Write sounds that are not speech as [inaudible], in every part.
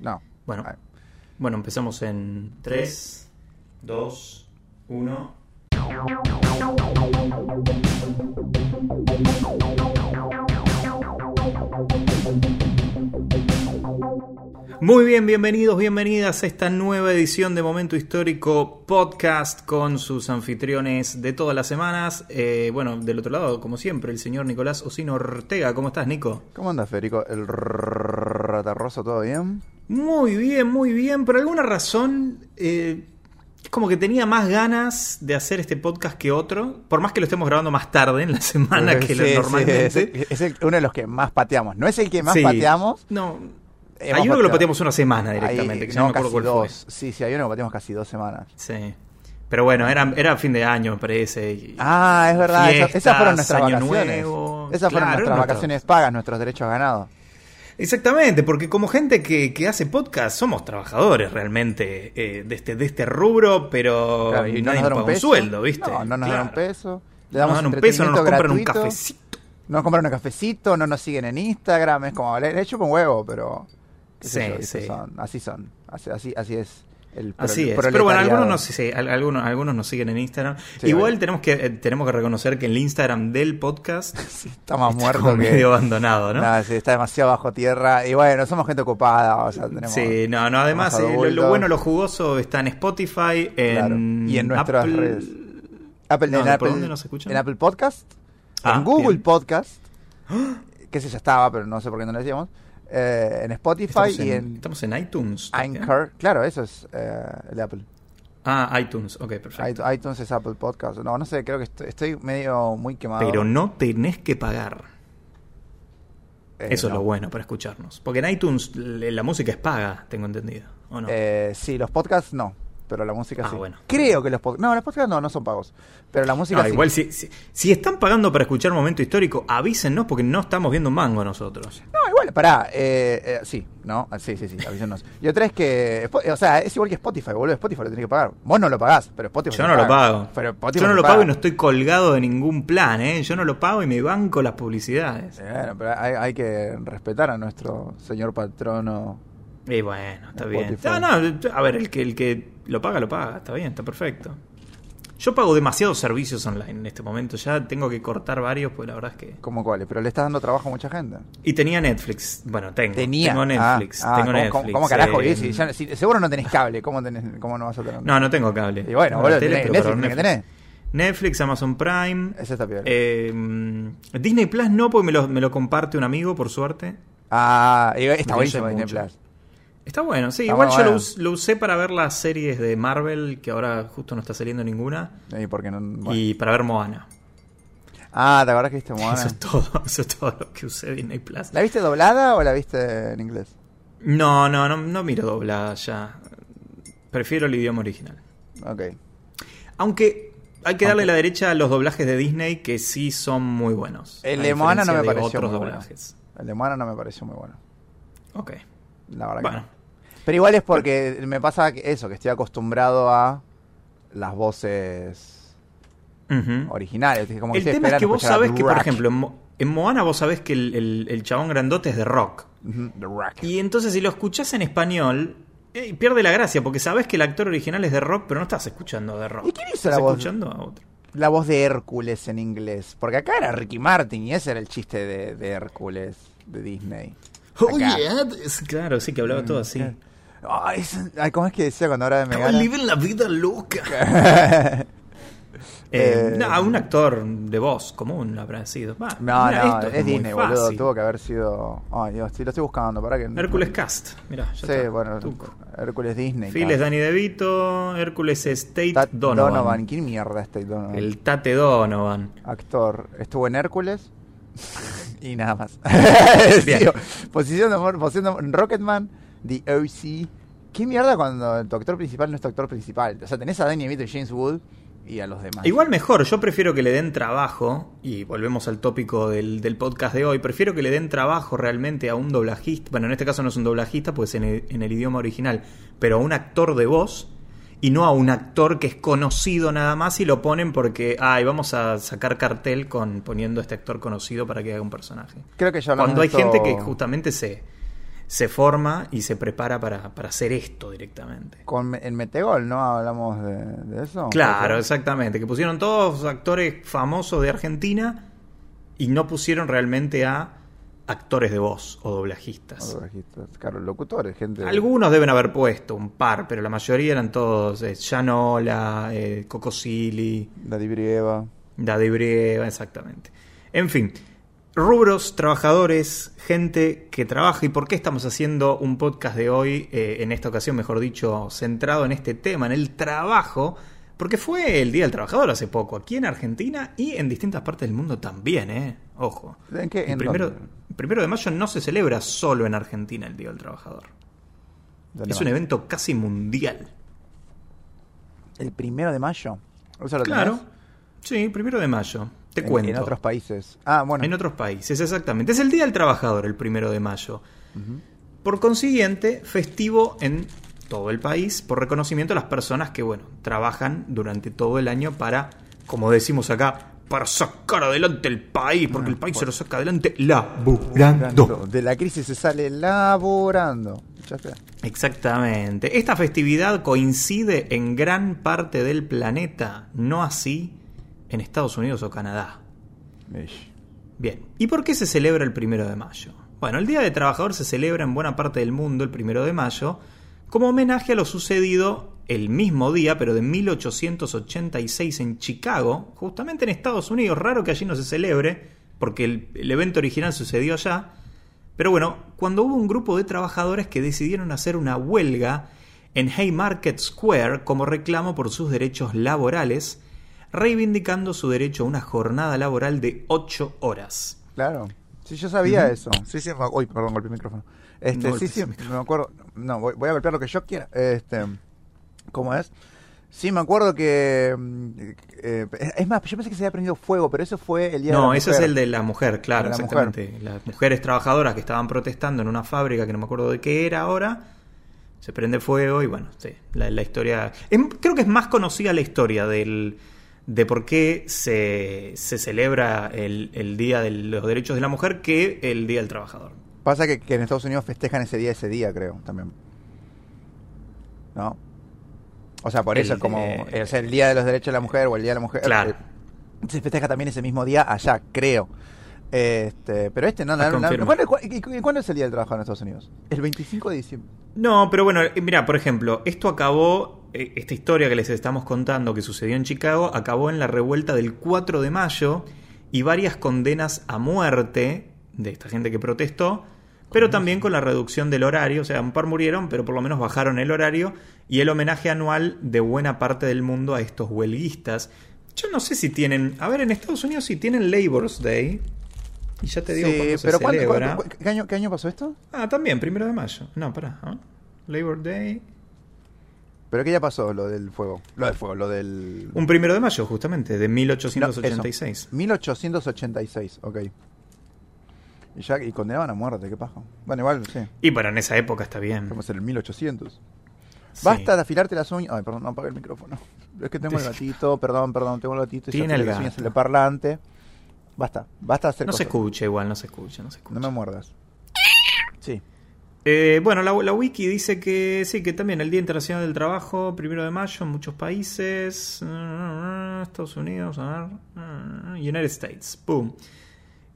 No. Bueno, bueno empezamos en 3, 2, 1. Muy bien, bienvenidos, bienvenidas a esta nueva edición de Momento Histórico Podcast con sus anfitriones de todas las semanas. Eh, bueno, del otro lado, como siempre, el señor Nicolás Osino Ortega. ¿Cómo estás, Nico? ¿Cómo andas, Federico? ¿El ratarroso todo bien? Muy bien, muy bien. Por alguna razón, eh, es como que tenía más ganas de hacer este podcast que otro. Por más que lo estemos grabando más tarde en la semana que lo [laughs] Sí, sí, normalmente. es el- es el- uno de los que más pateamos. No es el que más pateamos. No. Hay uno que lo pateamos una semana directamente, que ya no me acuerdo cuál dos. fue. Sí, sí, hay uno que pateamos casi dos semanas. Sí. Pero bueno, era, era fin de año, me parece. y- Ah, es verdad. esa- esas fueron nuestras vacaciones. nuevo. Esas fueron Claro, nuestras nuestro- vacaciones pagas, nuestros derechos ganados. Exactamente, porque como gente que, que hace podcast, somos trabajadores realmente eh, de, este, de este rubro, pero Claro, y nadie no nos paga un peso. sueldo, ¿viste? No, no nos dan un peso. Le No damos nos dan un peso, no nos compran un cafecito. No nos compran un cafecito, no nos siguen en Instagram. Es como, le, le chupo un huevo, pero. Sí, sí. Son- así son. Así, así, así es. El Así es. Pero bueno, algunos nos, sí, algunos, algunos nos siguen en Instagram. Sí, Igual vale. tenemos que eh, tenemos que reconocer que el Instagram del podcast [laughs] Sí, está más está muerto como que. medio abandonado, ¿no? Está demasiado bajo tierra. Y bueno, somos gente ocupada. O sea, tenemos, sí, no, no, además eh, lo, bueno, lo jugoso está en Spotify, en, Claro. Y en nuestras Apple- redes. Apple, No, en ¿por Apple, dónde nos escuchan? En Apple Podcast, Ah, en Google bien. Podcast, [gasps] que ese ya estaba, pero no sé por qué no lo decíamos. Eh, en Spotify Estamos y en, en estamos en iTunes. también. Anchor. Claro, eso es eh, el de Apple. Ah, iTunes, ok, perfecto. iTunes, es Apple Podcast. No, no sé, creo que estoy, estoy medio muy quemado. Pero no tenés que pagar. Eh, Eso es lo bueno para escucharnos. Porque en iTunes la música es paga, tengo entendido. ¿O no? Eh, sí, los podcasts no, pero la música Ah, sí. bueno. Creo que los podcasts... No, los podcasts no, no son pagos. Pero la música No, sí. igual si, si, si están pagando para escuchar Momento Histórico, avísennos porque no estamos viendo un mango nosotros. No, igual, pará, eh, eh, sí, ¿no? Sí, sí, sí, avísenos. Y otra es que, o sea, es igual que Spotify, boludo, Spotify lo tenés que pagar. Vos no lo pagás, pero Spotify Yo no lo paga. pago. Pero Spotify Yo no lo paga. pago y no estoy colgado de ningún plan, ¿eh? Yo no lo pago y me banco las publicidades. Bueno, pero hay, hay que respetar a nuestro señor patrono. Y bueno, está bien. No, no, a ver, el que, el que lo paga, lo paga. Está bien, está perfecto. Yo pago demasiados servicios online en este momento. Ya tengo que cortar varios, pues la verdad es que... ¿Cómo cuáles? Pero le estás dando trabajo a mucha gente. Y tenía Netflix. Bueno, tengo. Tenía. Tengo Netflix. Ah, ah, tengo ¿cómo, Netflix. cómo- carajo? eh, Y si ya- si- seguro no tenés cable. ¿Cómo, tenés, ¿Cómo no vas a tener? No, no tengo cable. Y bueno, boludo, tele, tenés- Netflix tenés. Netflix, Amazon Prime. Ese está peor. eh, Disney Plus no, porque me lo, me lo comparte un amigo, por suerte. Ah, y está buenísimo Disney. Plus. Está bueno, sí. Está igual yo lo, bueno. us- lo usé para ver las series de Marvel, que ahora justo no está saliendo ninguna. Y porque no, bueno. Y para ver Moana. Ah, ¿te acordás que viste Moana? [laughs] Eso es todo, [laughs] eso es todo lo que usé Disney Plus. ¿La viste doblada o la viste en inglés? No, no, no, no miro doblada ya. Prefiero el idioma original. Ok. Aunque hay que darle Aunque- la derecha a los doblajes de Disney que sí son muy buenos. El de Moana no me pareció muy bueno. El de Moana no me pareció muy bueno. Ok. La verdad que no. Pero igual es porque me pasa eso, que estoy acostumbrado a las voces originales. que El tema es que vos sabés que, por ejemplo, en, Mo- en Moana vos sabés que el, el- el chabón grandote es de rock. Y entonces si lo escuchás en español, eh, pierde la gracia, porque sabés que el actor original es de rock, pero no estás escuchando de rock. ¿Y quién hizo la voz? escuchando a otro. La voz de Hércules en inglés. Porque acá era Ricky Martin y ese era el chiste de, de Hércules de Disney. Oh, Acá. Claro, sí, que hablaba todo así. Ay, ¿cómo es que decía cuando ahora me Estaba gana? living la vida loca. [laughs] Eh, Eh, no, un actor de voz común habrá sido. No, mira, no, es muy Disney, boludo. fácil. Tuvo que haber sido. Ay, Dios, sí, lo estoy buscando. Para que. Hércules Cast, mira, ya Sí, está. bueno, Tuco. Hércules Disney. Phil es Danny DeVito, Hércules es Tate Tat Donovan. Donovan. ¿Quién mierda es Tate Donovan? El Tate Donovan. Actor. Estuvo en Hércules. [laughs] y nada más. [laughs] Bien. Tío, posición de amor, posición de amor. Rocketman, The OC. ¿Qué mierda cuando tu actor principal no es tu actor principal? O sea, tenés a Danny DeVito y James Wood y a los demás. Igual mejor, yo prefiero que le den trabajo, y volvemos al tópico del, del podcast de hoy, prefiero que le den trabajo realmente a un doblajista, bueno, en este caso no es un doblajista, pues en el, en el idioma original, pero a un actor de voz, y no a un actor que es conocido nada más y lo ponen porque, ay, vamos a sacar cartel con poniendo a este actor conocido para que haga un personaje. Creo que ya Cuando hay gente que justamente se, se forma y se prepara para, para hacer esto directamente. Con el Metegol, ¿no? Hablamos de, eso. Claro, exactamente. Que pusieron todos actores famosos de Argentina y no pusieron realmente a actores de voz o doblajistas. doblajistas, claro, locutores, gente. Algunos deben haber puesto, un par, pero la mayoría eran todos eh, Yanola, eh, Cocosili. Daddy Brieva. Daddy Brieva, exactamente. En fin, rubros, trabajadores, gente que trabaja. ¿Y por qué estamos haciendo un podcast de hoy, eh, en esta ocasión, mejor dicho, centrado en este tema, en el trabajo? Porque fue el Día del Trabajador hace poco, aquí en Argentina y en distintas partes del mundo también, ¿eh? Ojo. ¿En qué? El primero, primero de mayo no se celebra solo en Argentina el Día del Trabajador. Es un evento casi mundial. ¿El primero de mayo? claro. Sí, primero de mayo. Te cuento. En otros países. Ah, bueno. En otros países, exactamente. Es el Día del Trabajador, el primero de mayo. Por consiguiente, festivo en todo el país por reconocimiento a las personas que, bueno, trabajan durante todo el año para, como decimos acá, para sacar adelante el país, porque el país se lo saca adelante laborando. De la crisis se sale laborando. Exactamente. Esta festividad coincide en gran parte del planeta, no así en Estados Unidos o Canadá. Bien, ¿y por qué se celebra el primero de mayo? Bueno, el Día del Trabajador se celebra en buena parte del mundo el primero de mayo como homenaje a lo sucedido el mismo día, pero de 1886 en Chicago, justamente en Estados Unidos. Raro que allí no se celebre, porque el, evento original sucedió allá. Pero bueno, cuando hubo un grupo de trabajadores que decidieron hacer una huelga en Haymarket Square como reclamo por sus derechos laborales, reivindicando su derecho a una jornada laboral de 8 horas. Claro. Sí, yo sabía eso. Sí, sí, uy, perdón, golpeé el micrófono. Este, sí, sí, me acuerdo. No, voy, a golpear lo que yo quiera. Este, ¿Cómo es? Sí, me acuerdo que. Mm, eh, es más, yo pensé que se había prendido fuego, pero eso fue el día no, de No, ese es el de la mujer, claro, exactamente. Las mujeres trabajadoras que estaban protestando en una fábrica que no me acuerdo de qué era ahora. Se prende fuego y bueno, sí, la, historia. creo que es más conocida la historia del, de por qué se, se celebra el, el Día de los Derechos de la Mujer que el Día del Trabajador. Pasa que, en Estados Unidos festejan ese día, ese día, creo, también. ¿No? O sea, por eso es como es el Día de los Derechos de la Mujer o el Día de la Mujer. Claro. Eh, se festeja también ese mismo día allá, creo. Este, pero este no, no, no, ¿cuándo, es el Día del Trabajo en Estados Unidos? El 25 de diciembre. No, pero bueno, eh, mira, por ejemplo, esto acabó, eh, esta historia que les estamos contando que sucedió en Chicago, acabó en la revuelta del 4 de mayo y varias condenas a muerte de esta gente que protestó, pero también con la reducción del horario, o sea, un par murieron, pero por lo menos bajaron el horario y el homenaje anual de buena parte del mundo a estos huelguistas. Yo no sé si tienen, a ver, en Estados Unidos sí tienen Labor's Day. Y ya te digo sí, se pero celebra. ¿qué, año, ¿Qué año pasó esto? Ah, también, primero de mayo. No, pará. Labor Day. ¿Pero qué ya pasó lo del fuego? Lo del fuego, lo del... Un primero de mayo, justamente, de 1886. 1886, ok. Y ya y condenaban a muerte, qué paja. Bueno, igual, sí. Y para en esa época está bien. Estamos en el 1800. Basta de afilarte las uñas. Ay, perdón, no apagué el micrófono. Es que tengo el gatito, perdón, perdón, tengo el gatito. Y Tiene el gato. el parlante. Basta, basta hacer No se escucha igual, no se escucha, no se escucha. No me muerdas. Sí. Eh, bueno, la, la, wiki dice que sí, que también el Día Internacional del Trabajo, primero de mayo en muchos países, Estados Unidos, United States, boom.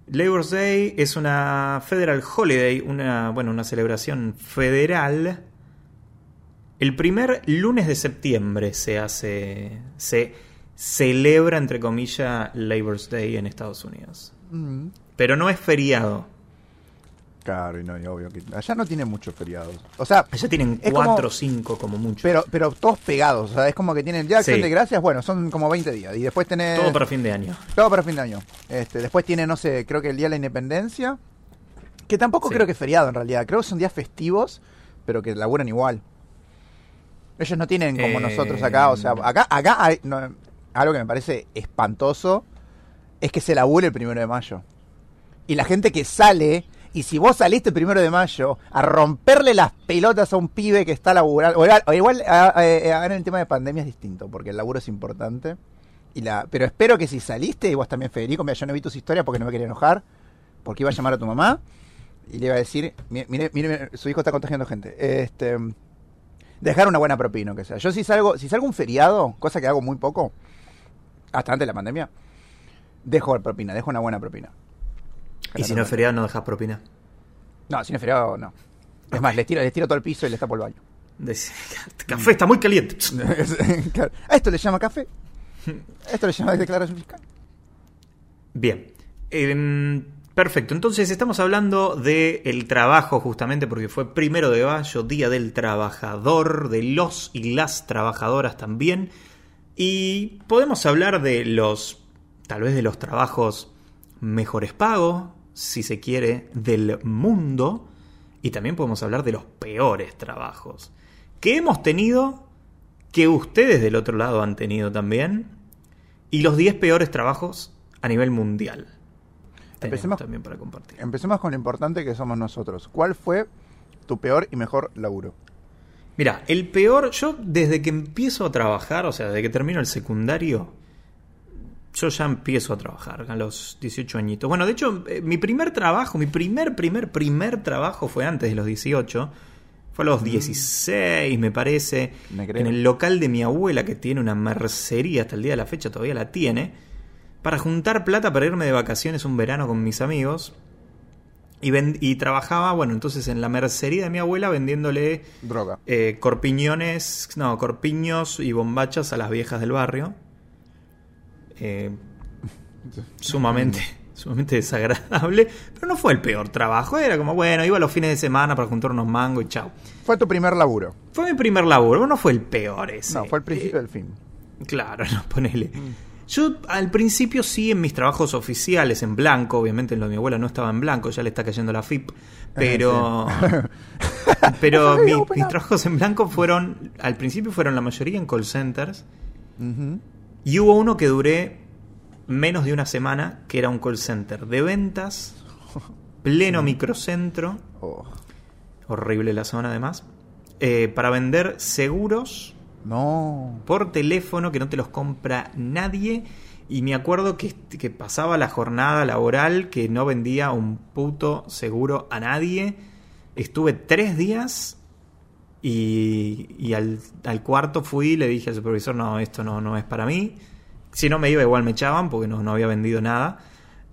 Labor Day es una federal holiday, una, bueno, una celebración federal. El primer lunes de septiembre se hace, se celebra, entre comillas, Labor Day en Estados Unidos. Mm. Pero no es feriado. Claro, y no, obvio que allá no tienen muchos feriados. O sea, allá tienen cuatro o cinco como mucho. Pero, pero todos pegados, o sea, es como que tienen ya acción de gracias, bueno, son como 20 días. Y después tenés. Todo para fin de año. Todo para fin de año. Este, después tiene, no sé, creo que el Día de la Independencia. Que tampoco creo que es feriado en realidad. Creo que son días festivos, pero que laburan igual. Ellos no tienen como nosotros acá, o sea, eh. acá, acá hay, algo que me parece espantoso es que se labure el primero de mayo. Y la gente que sale y si vos saliste el primero de mayo a romperle las pelotas a un pibe que está laburando, o igual, ahora en el tema de pandemia es distinto, porque el laburo es importante. Y la, pero espero que si saliste, y vos también, Federico, mira, yo no vi tus historias porque no me quería enojar, porque iba a llamar a tu mamá. y le iba a decir, mire, mire, mire, su hijo está contagiando gente. Este, dejar una buena propina, aunque sea. Yo si salgo, si salgo un feriado, cosa que hago muy poco, hasta antes de la pandemia, dejo propina, dejo una buena propina. ¿Y si no es feriado no dejas propina? No, si no es feriado no. Es más, les tiro, les tiro todo el piso y les tapo el baño. [laughs] Café está muy caliente. [laughs] A esto le llama café. [laughs] A esto le llama declaración fiscal. Bien. Em, perfecto. Entonces estamos hablando del el trabajo justamente porque fue primero de mayo, Día del Trabajador, de los y las trabajadoras también. Y podemos hablar de los, tal vez de los trabajos mejores pagos, si se quiere, del mundo. Y también podemos hablar de los peores trabajos que hemos tenido, que ustedes del otro lado han tenido también, y los 10 peores trabajos a nivel mundial. Empecemos también para compartir. Empecemos con lo importante que somos nosotros. ¿Cuál fue tu peor y mejor laburo? Mira, el peor, yo desde que empiezo a trabajar, o sea, desde que termino el secundario, yo ya empiezo a trabajar a los 18 añitos. Bueno, de hecho, eh, mi primer trabajo, mi primer, primer, primer trabajo fue antes de los 18 fue a los 16, mm. me parece. en el local de mi abuela, que tiene una mercería hasta el día de la fecha, todavía la tiene. Para juntar plata para irme de vacaciones un verano con mis amigos. Y, y trabajaba, bueno, entonces en la mercería de mi abuela vendiéndole. Droga. Eh, corpiñones. No, corpiños y bombachas a las viejas del barrio. Eh, sumamente [laughs] sumamente desagradable, pero no fue el peor trabajo, era como, bueno, iba los fines de semana para juntar unos mangos y chao. Fue tu primer laburo. Fue mi primer laburo, no fue el peor ese. No, fue el principio del fin. Claro, [laughs] no, ponele. Mm. Yo al principio sí en mis trabajos oficiales en blanco, obviamente en lo de mi abuela no estaba en blanco, ya le está cayendo la FIP, pero [laughs] pero mis trabajos en blanco fueron al principio fueron la mayoría en call centers y hubo uno que duré menos de una semana, que era un call center de ventas, [laughs] pleno microcentro, oh. horrible la zona además, eh, para vender seguros no. por teléfono que no te los compra nadie. Y me acuerdo que, que pasaba la jornada laboral que no vendía un puto seguro a nadie. Estuve tres días y, y al, al, cuarto fui y le dije al supervisor, no, esto no, no es para mí. Si no me iba, igual me echaban porque no, había vendido nada.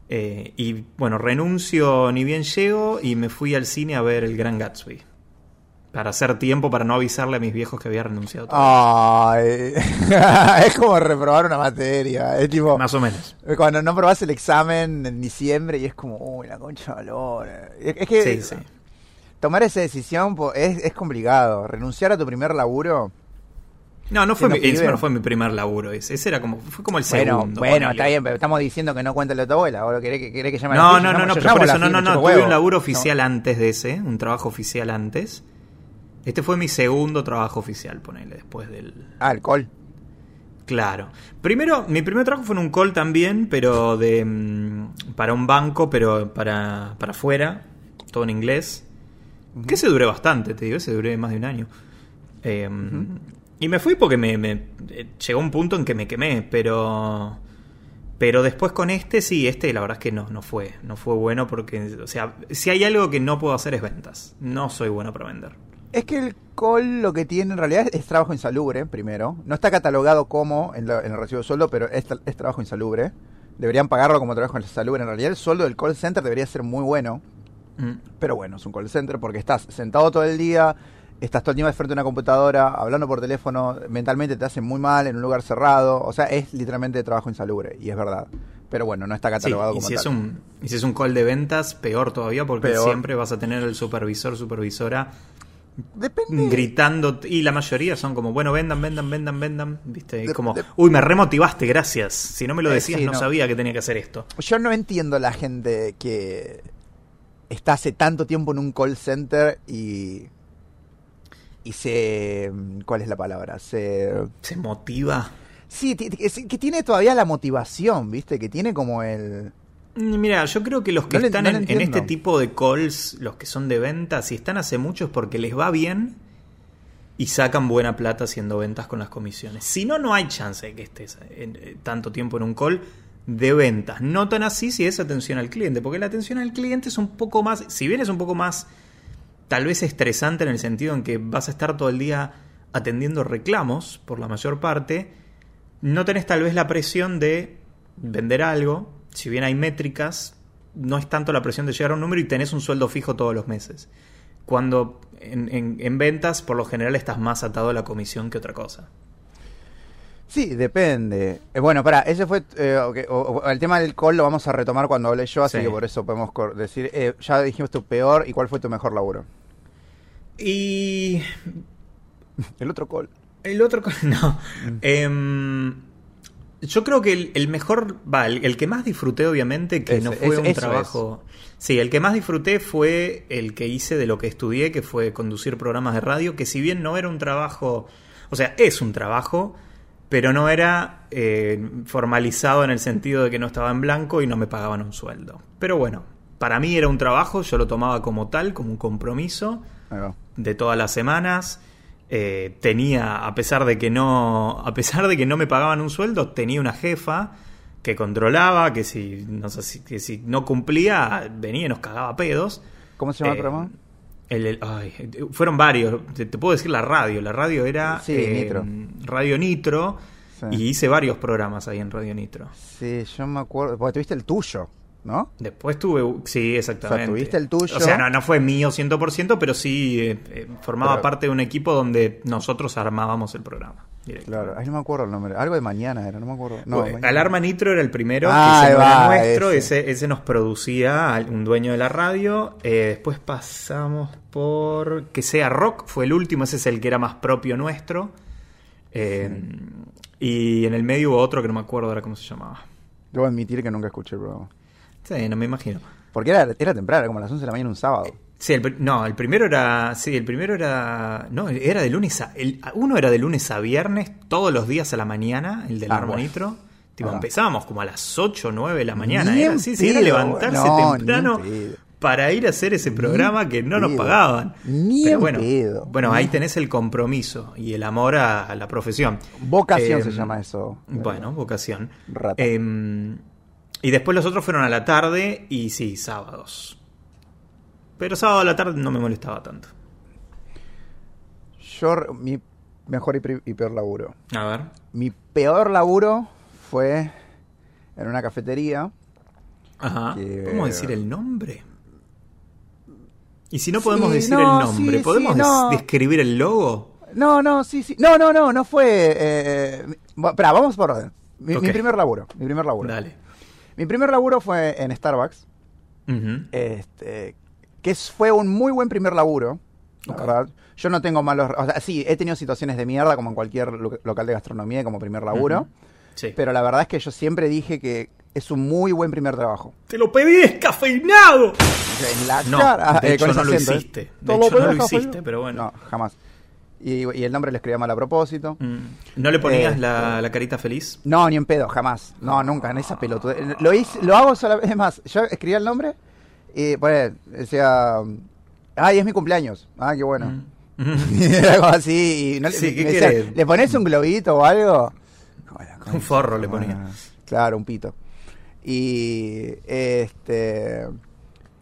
Eh, y bueno, renuncio ni bien llego y me fui al cine a ver el Gran Gatsby. Para hacer tiempo, para no avisarle a mis viejos que había renunciado. Ay, [laughs] es como reprobar una materia. Es tipo. Más o menos. Cuando no probás el examen en diciembre y es como, uy, la concha de valor. Es, que. Sí, sí. Tomar esa decisión es, es complicado. Renunciar a tu primer laburo no, no fue, mi, no fue mi primer laburo. Ese, ese era como, fue como el segundo. Bueno, está bien, pero estamos diciendo que no cuenta el de tu abuela. ¿O querés que, querés que llame No, no, no, no, pero por eso, no, no, no. Tuve un laburo oficial antes de ese, un trabajo oficial antes. Este fue mi segundo trabajo oficial, ponele, después del. Ah, el call. Claro. Primero, mi primer trabajo fue en un call también, pero de. Mm, para un banco, pero para, para afuera, todo en inglés. Que se duré bastante, te digo, ese duré más de un año. Eh, y me fui porque me, eh, llegó un punto en que me quemé, pero pero después con este sí, este la verdad es que no no fue, no fue bueno porque o sea, si hay algo que no puedo hacer es ventas. No soy bueno para vender. Es que el call lo que tiene en realidad es, trabajo insalubre, primero. No está catalogado como en, el recibo de sueldo, pero es, es, trabajo insalubre. Deberían pagarlo como trabajo insalubre. En realidad el sueldo del call center debería ser muy bueno. Mm. Pero bueno, es un call center porque estás sentado todo el día, estás todo el tiempo frente a una computadora, hablando por teléfono, mentalmente te hace muy mal en un lugar cerrado. O sea, es literalmente trabajo insalubre, y es verdad. Pero bueno, no está catalogado y si Es un, y si es un call de ventas, peor todavía, porque siempre vas a tener el supervisor, supervisora. gritando y la mayoría son como bueno vendan vendan vendan vendan viste como uy me remotivaste gracias si no me lo eh, decías no, sabía que tenía que hacer esto yo no entiendo la gente que está hace tanto tiempo en un call center y y se... ¿Cuál es la palabra? Se... Se motiva. Sí, que tiene todavía la motivación, ¿viste? Que tiene como el... Mm, mira, yo creo que los que están en, este tipo de calls, los que son de ventas, si están hace mucho es porque les va bien y sacan buena plata haciendo ventas con las comisiones. Si no, no hay chance de que estés en, eh, tanto tiempo en un call. De ventas. No tan así si es atención al cliente, porque la atención al cliente es un poco más, si bien es un poco más tal vez estresante en el sentido en que vas a estar todo el día atendiendo reclamos por la mayor parte, no tenés tal vez la presión de vender algo, si bien hay métricas, no es tanto la presión de llegar a un número y tenés un sueldo fijo todos los meses. Cuando en, en ventas, por lo general, estás más atado a la comisión que otra cosa. Sí, depende. Eh, bueno, para, ese fue eh, okay, o- o- el tema del call lo vamos a retomar cuando hable yo, así Sí. que por eso podemos decir, eh, ya dijimos tu peor y cuál fue tu mejor laburo. Y El otro call. el otro... co- [laughs] No. Em, yo creo que el, el mejor... Va, el, el que más disfruté, obviamente, que no fue un trabajo... Sí, el que más disfruté fue el que hice de lo que estudié, que fue conducir programas de radio, que si bien no era un trabajo... O sea, es un trabajo, pero no era eh, formalizado en el sentido de que no estaba en blanco y no me pagaban un sueldo. Pero bueno, para mí era un trabajo, yo lo tomaba como tal, como un compromiso de todas las semanas. Eh, tenía, a pesar de que no, a pesar de que no me pagaban un sueldo, tenía una jefa que controlaba, que si no, sé si, que si no cumplía, venía y nos cagaba pedos. ¿Cómo se llama el Eh, programa? El- el- ay, fueron varios, te, te puedo decir la radio. La radio era Sí, eh, Nitro. Radio Nitro Sí. y hice varios programas ahí en Radio Nitro. Sí, yo me acuerdo, porque tuviste el tuyo, ¿no? Después tuve, sí, exactamente. O sea, tuviste el tuyo. O sea, no, no fue mío 100%, pero sí eh, eh, formaba Pero- parte de un equipo donde nosotros armábamos el programa. Claro, ahí no me acuerdo el nombre. Algo de mañana era, no me acuerdo. No, Bueno. Alarma Nitro era el primero, Ah, que no era va, nuestro, ese. ese. Ese, nos producía un dueño de la radio. Eh, después pasamos por Que sea Rock, fue el último, ese es el que era más propio nuestro. Eh, Y en el medio hubo otro que no me acuerdo ahora cómo se llamaba. Debo admitir que nunca escuché el programa. Sí, no me imagino. Porque era, era temprano, era como a las 11 de la mañana un sábado. Sí, el, no, el primero era. Sí, el primero era. No, era de lunes a. el- uno era de lunes a viernes, todos los días a la mañana, el del Ah. Tipo, Ah. empezábamos como a las 8 o 9 de la mañana. Era así, sí, era levantarse no, temprano para ir a hacer ese programa que no nos pedo. pagaban. Ni Pero en bueno, pedo. bueno, ahí tenés el compromiso y el amor a, a la profesión. Vocación Eh, se llama eso. Bueno, vocación. Eh, y después los otros fueron a la tarde y sí, sábados. Pero sábado a la tarde no me molestaba tanto. Yo, mi mejor y, peor laburo. A ver. Mi peor laburo fue en una cafetería. Ajá. Que- ¿Podemos decir el nombre? Y si no podemos Sí, decir no, el nombre, sí, ¿podemos sí, des- no. describir el logo? No, no, sí, sí. No, no, no, no fue. Eh, eh, espera, vamos por orden. Mi, primer laburo. Mi primer laburo. Dale. Mi primer laburo fue en Starbucks. Ujú. Este, que fue un muy buen primer laburo. La Ok. verdad. Yo no tengo malos. O sea, sí, he tenido situaciones de mierda como en cualquier lo- local de gastronomía como primer laburo. Sí. Pero la verdad es que yo siempre dije que es un muy buen primer trabajo. ¡Te lo pedí descafeinado! En la No, cara. de eh, hecho con no lo acento, ¿eh? hiciste. De ¿Te hecho no pedí lo hiciste, pero bueno. No, jamás. Y, y el nombre lo escribía mal a propósito. Mm. ¿No le ponías Este- la, la carita feliz? No, ni en pedo, jamás. No, nunca, en esa pelotuda. Lo, hice, lo hago solamente. Es más, yo escribía el nombre y pues, decía. Ay, es mi cumpleaños. Ah, qué bueno. Mm. [laughs] Como así. Y no, le- Sí, ¿qué me decían, querés? ¿Le pones un globito o algo? Un forro le ponía. Claro, un pito. Y este.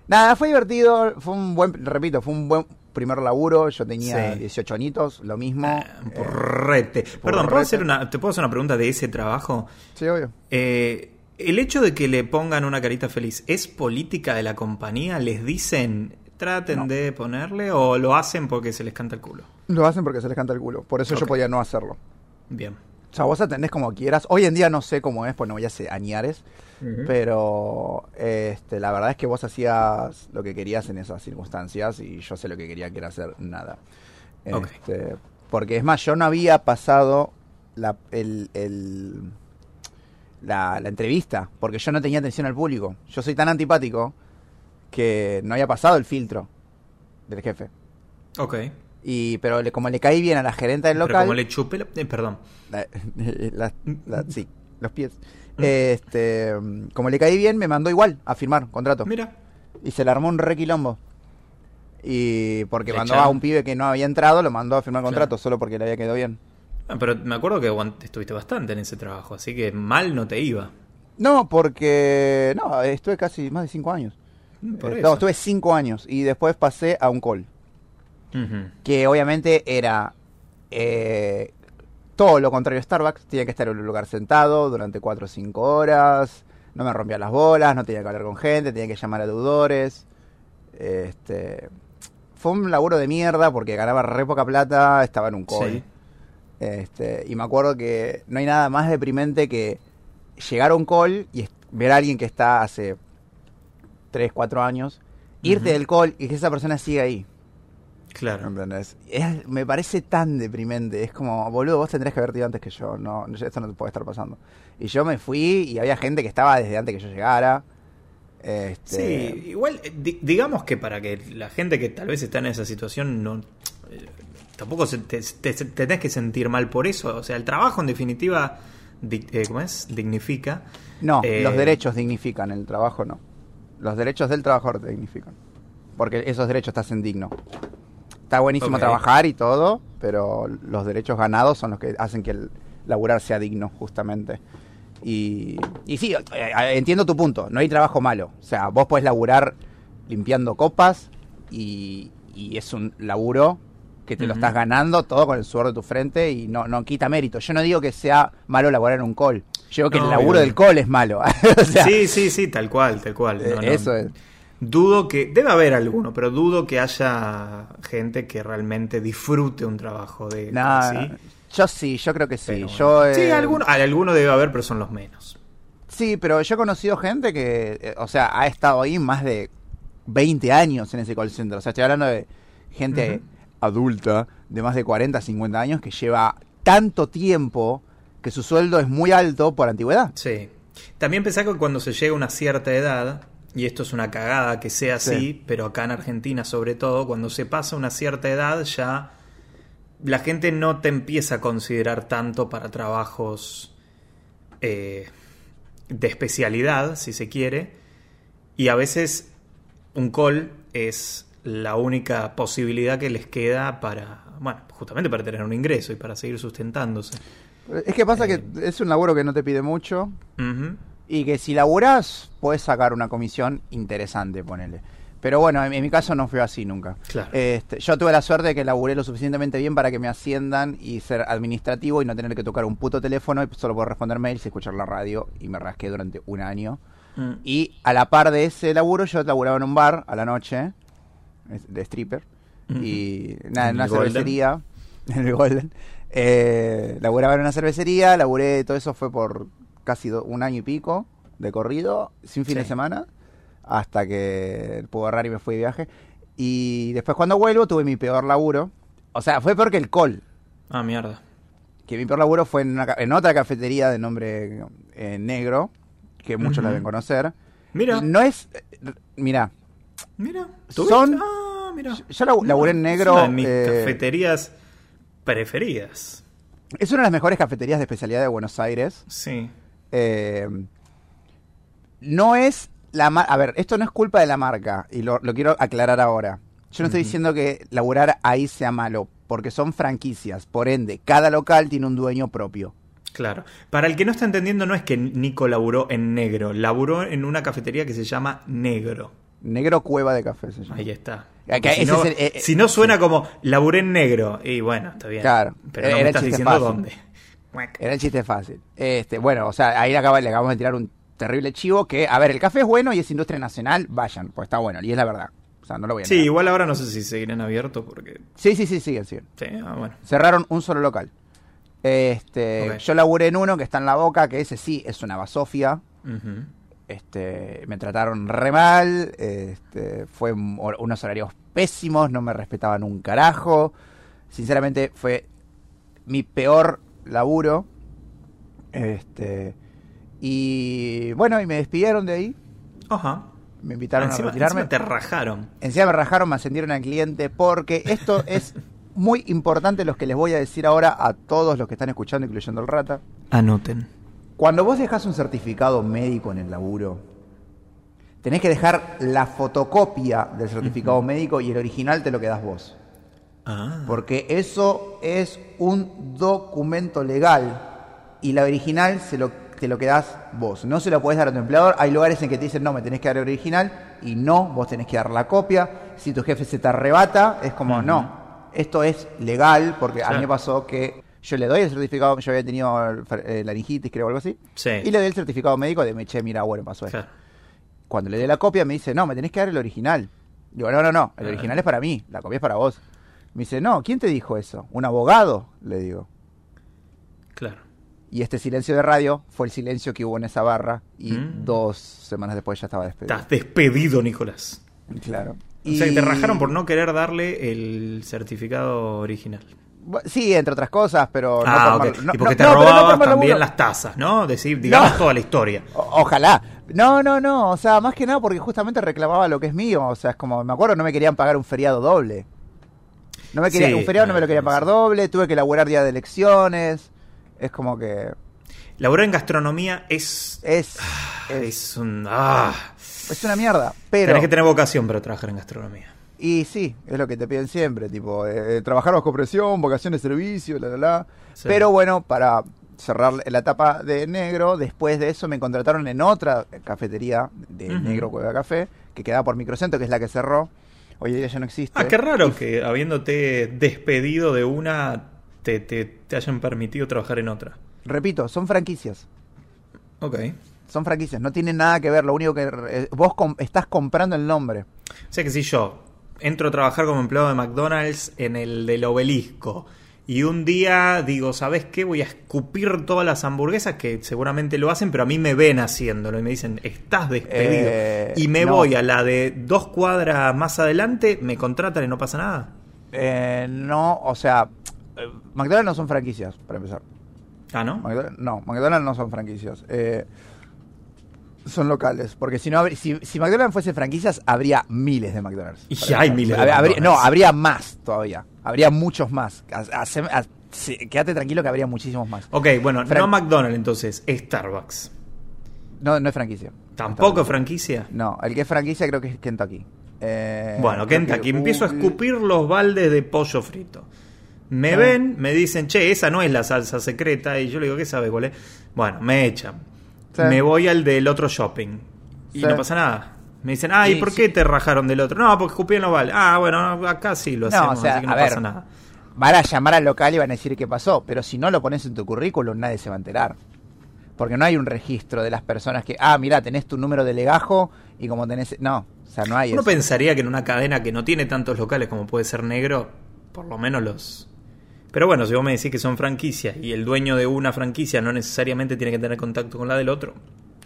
Nada, fue divertido. Fue un buen, repito, fue un buen primer laburo. Yo tenía Sí. 18 añitos, lo mismo. Ah, Eh, Porrete. Perdón, ¿puedo hacer una, ¿te puedo hacer una pregunta de ese trabajo? sí, obvio. Eh, el hecho de que le pongan una carita feliz, ¿es política de la compañía? ¿Les dicen traten No. de ponerle o lo hacen porque se les canta el culo? Lo hacen porque se les canta el culo. Por eso yo podía no hacerlo. Bien. O sea, vos atendés como quieras. Hoy en día no sé cómo es, pues no voy hace añares. Pero este, la verdad es que vos hacías lo que querías en esas circunstancias y yo sé lo que quería, que era hacer nada. Ok. Este, porque es más, yo no había pasado la, el, el- la, la entrevista, porque yo no tenía atención al público. Yo soy tan antipático que no había pasado el filtro del jefe. Ok. Y, pero le- como le caí bien a la gerente del Pero local... como le chupé la- eh, perdón. La- [laughs] la- la- [laughs] sí, los pies. Este, como le caí bien, me mandó igual a firmar contrato. Mira. Y se le armó un requilombo. Y porque Le mandó echaron. a un pibe que no había entrado, lo mandó a firmar Claro. contrato solo porque le había quedado bien. Ah, pero me acuerdo que estuviste bastante en ese trabajo, así que mal no te iba. No, porque. No, estuve casi más de cinco años. Por Eh, no, estuve cinco años y después pasé a un call. Que obviamente era. eh, todo lo contrario a Starbucks. Tenía que estar en un lugar sentado durante cuatro o cinco horas. No me rompía las bolas, no tenía que hablar con gente, tenía que llamar a deudores. Este. Fue un laburo de mierda porque ganaba re poca plata, estaba en un call. Sí. Este, y me acuerdo que no hay nada más deprimente que llegar a un call y ver a alguien que está hace 3, 4 años, irte del call y que esa persona siga ahí. Claro. ¿entendés? Es- me parece tan deprimente. Es como, boludo, vos tendrías que haberte ido antes que yo. No, esto no te puede estar pasando. Y yo me fui y había gente que estaba desde antes que yo llegara. Este, Sí, igual, eh, di- digamos que para que la gente que tal vez está en esa situación no. Tampoco se- te, te- te tenés que sentir mal por eso. O sea, el trabajo en definitiva. di- eh, ¿Cómo es? Dignifica. No, Eh, los derechos dignifican, el trabajo no. Los derechos del trabajador te dignifican. Porque esos derechos te hacen digno. Está buenísimo trabajar y todo, pero los derechos ganados son los que hacen que el laburar sea digno, justamente. Y, y sí, eh, entiendo tu punto, no hay trabajo malo. O sea, vos podés laburar limpiando copas y, y es un laburo que te lo estás ganando todo con el sudor de tu frente y no, no quita mérito. Yo no digo que sea malo laburar en un call. Yo digo que No, el laburo obvio. del call es malo. [laughs] o sea, sí, sí, sí, tal cual, tal cual. eh, No, eso es. Dudo que. Debe haber alguno, pero dudo que haya gente que realmente disfrute un trabajo de. Así. yo sí, yo creo que sí. Pero yo. Sí, eh, alguno, alguno debe haber, pero son los menos. Sí, pero yo he conocido gente que, eh, o sea, ha estado ahí más de 20 años en ese call center. O sea, estoy hablando de gente. Adulta de más de 40, 50 años que lleva tanto tiempo que su sueldo es muy alto por antigüedad. Sí. También pensá que cuando se llega a una cierta edad, y esto es una cagada que sea así, Sí. pero acá en Argentina sobre todo, cuando se pasa una cierta edad ya la gente no te empieza a considerar tanto para trabajos eh, de especialidad, si se quiere, y a veces un call es la única posibilidad que les queda para, bueno, justamente para tener un ingreso y para seguir sustentándose. Es que pasa Eh. que es un laburo que no te pide mucho y que si laburás puedes sacar una comisión interesante, ponele. Pero bueno, en, en mi caso no fue así nunca. Claro. Este, yo tuve la suerte de que laburé lo suficientemente bien para que me asciendan y ser administrativo y no tener que tocar un puto teléfono y solo poder responder mails y escuchar la radio y me rasqué durante un año. Mm. Y a la par de ese laburo yo laburaba en un bar a la noche de stripper y nada, en una Golden. cervecería [laughs] en el Golden. Eh, laburaba en una cervecería, laburé, todo eso fue por casi do- un año y pico de corrido, sin fin de semana, hasta que pude agarrar y me fui de viaje. Y después cuando vuelvo tuve mi peor laburo. O sea, fue peor que el call. Ah, mierda. Que mi peor laburo fue en, una en otra cafetería de nombre eh, negro, que muchos la deben conocer. Mira. No es... eh, Mira, Mira, Son- Ah, mira. yo labu- laburé en negro, Es una de mis eh, cafeterías preferidas. es una de las mejores cafeterías de especialidad de Buenos Aires. Sí. Eh, no es la A ver, esto no es culpa de la marca, y lo, lo quiero aclarar ahora. Yo no estoy diciendo que laburar ahí sea malo, porque son franquicias. Por ende, cada local tiene un dueño propio. Claro. Para el que no está entendiendo, no es que Nico laburó en negro. Laburó en una cafetería que se llama Negro. Negro Cueva de Café se llama. Ahí está. Si, no, el- eh, si no suena como laburé en negro. Y bueno, está bien. Claro. Pero no me estás diciendo fácil. dónde. Era el chiste fácil. Este, bueno, o sea, ahí le, acaba- le acabamos de tirar un terrible chivo que, a ver, el café es bueno y es industria nacional, vayan, pues está bueno, y es la verdad. O sea, no lo voy a Sí, negar. igual ahora no sé si seguirán abiertos porque. Sí, sí, sí, siguen, siguen. Sí, ah, bueno. Cerraron un solo local. Este, yo laburé en uno que está en la boca, que ese sí es una basofia. Ujú. Este, me trataron re mal, este, fue un- unos horarios pésimos, no me respetaban un carajo. Sinceramente fue mi peor laburo. Este, y bueno, y me despidieron de ahí, Ajá. me invitaron encima, a retirarme. encima te rajaron. Encima me rajaron, me ascendieron al cliente porque esto [laughs] es muy importante los que les voy a decir ahora a todos los que están escuchando, incluyendo el rata. Anoten. Cuando vos dejas un certificado médico en el laburo, tenés que dejar la fotocopia del certificado médico y el original te lo quedás vos. Ah. Porque eso es un documento legal y la original se lo te lo quedás vos. No se lo podés dar a tu empleador. Hay lugares en que te dicen, no, me tenés que dar el original y no, vos tenés que dar la copia. Si tu jefe se te arrebata, es como, no, esto es legal, porque a mí me pasó que yo le doy el certificado, yo había tenido eh, laringitis, creo, o algo así. Sí. Y le doy el certificado médico de, me che, mira, bueno, pasó esto. Claro. Cuando le doy la copia me dice, no, me tenés que dar el original. Digo, no, no, no, el original es para mí, la copia es para vos. Me dice, no, ¿quién te dijo eso? ¿Un abogado? Le digo. Claro. Y este silencio de radio fue el silencio que hubo en esa barra y Mm. dos semanas después ya estaba despedido. Estás despedido, Nicolás. Claro. O sea, que te rajaron por no querer darle el certificado original. Sí, entre otras cosas, pero no ah, por mal- no- y porque no- te no, no robabas también las tazas, ¿no? Decir, digamos No. toda la historia. O- ojalá. No, no, no. O sea, más que nada porque justamente reclamaba lo que es mío. O sea, es como, me acuerdo, no me querían pagar un feriado doble. No me quería, Sí, un feriado no me lo ah, querían pagar doble. Tuve que laburar día de elecciones. Es como que Laborar en gastronomía es. es, es, es, un. Ah. es una mierda. Pero Tenés que tener vocación para trabajar en gastronomía. Y sí, es lo que te piden siempre, tipo eh, trabajar bajo presión, vocación de servicio, la la la. Sí. Pero bueno, para cerrar la etapa de negro, después de eso me contrataron en otra cafetería de negro Cueva Café, que quedaba por Microcentro, que es la que cerró. Hoy día ya no existe. Ah, qué raro que habiéndote despedido de una, te, te, te hayan permitido trabajar en otra. Repito, son franquicias. Ok. Son franquicias, no tienen nada que ver. Lo único que eh, vos com- estás comprando el nombre. O sea que si yo entro a trabajar como empleado de McDonald's en el del obelisco y un día digo, ¿sabes qué? Voy a escupir todas las hamburguesas que seguramente lo hacen, pero a mí me ven haciéndolo y me dicen, estás despedido. Eh, y me no. voy a la de dos cuadras más adelante, me contratan y no pasa nada. Eh, no, o sea, eh, McDonald's no son franquicias, para empezar. Ah, ¿no? McDonald's- no, McDonald's no son franquicias. Eh, son locales. Porque si no si, si McDonald's fuese franquicias, habría miles de McDonald's. Y Para hay miles de Habría- McDonald's. No, habría más todavía. Habría muchos más. Hace- sí, quédate tranquilo que habría muchísimos más. Ok, bueno, Fran- no McDonald's entonces, Starbucks. No, no es franquicia. ¿Tampoco franquicia? No, el que es franquicia creo que es Kentucky. Eh, Bueno, Kentucky, que empiezo a escupir los baldes de pollo frito. Me Ah. ven, me dicen, che, esa no es la salsa secreta. Y yo le digo, ¿qué sabe cuál es? Bueno, me echan. Sí. Me voy al del otro shopping. Y Sí. no pasa nada. Me dicen, ah, ¿y Sí, por qué te rajaron del otro? No, porque escupieron los baldes. Ah, bueno, acá sí lo No, hacemos, o sea, así que no a ver, pasa nada. Van a llamar al local y van a decir qué pasó, pero si no lo pones en tu currículum nadie se va a enterar. Porque no hay un registro de las personas que, ah, mira, tenés tu número de legajo y como tenés... No, o sea, no hay Uno eso. pensaría que en una cadena que no tiene tantos locales como puede ser negro, por lo menos los... Pero bueno, si vos me decís que son franquicias y el dueño de una franquicia no necesariamente tiene que tener contacto con la del otro.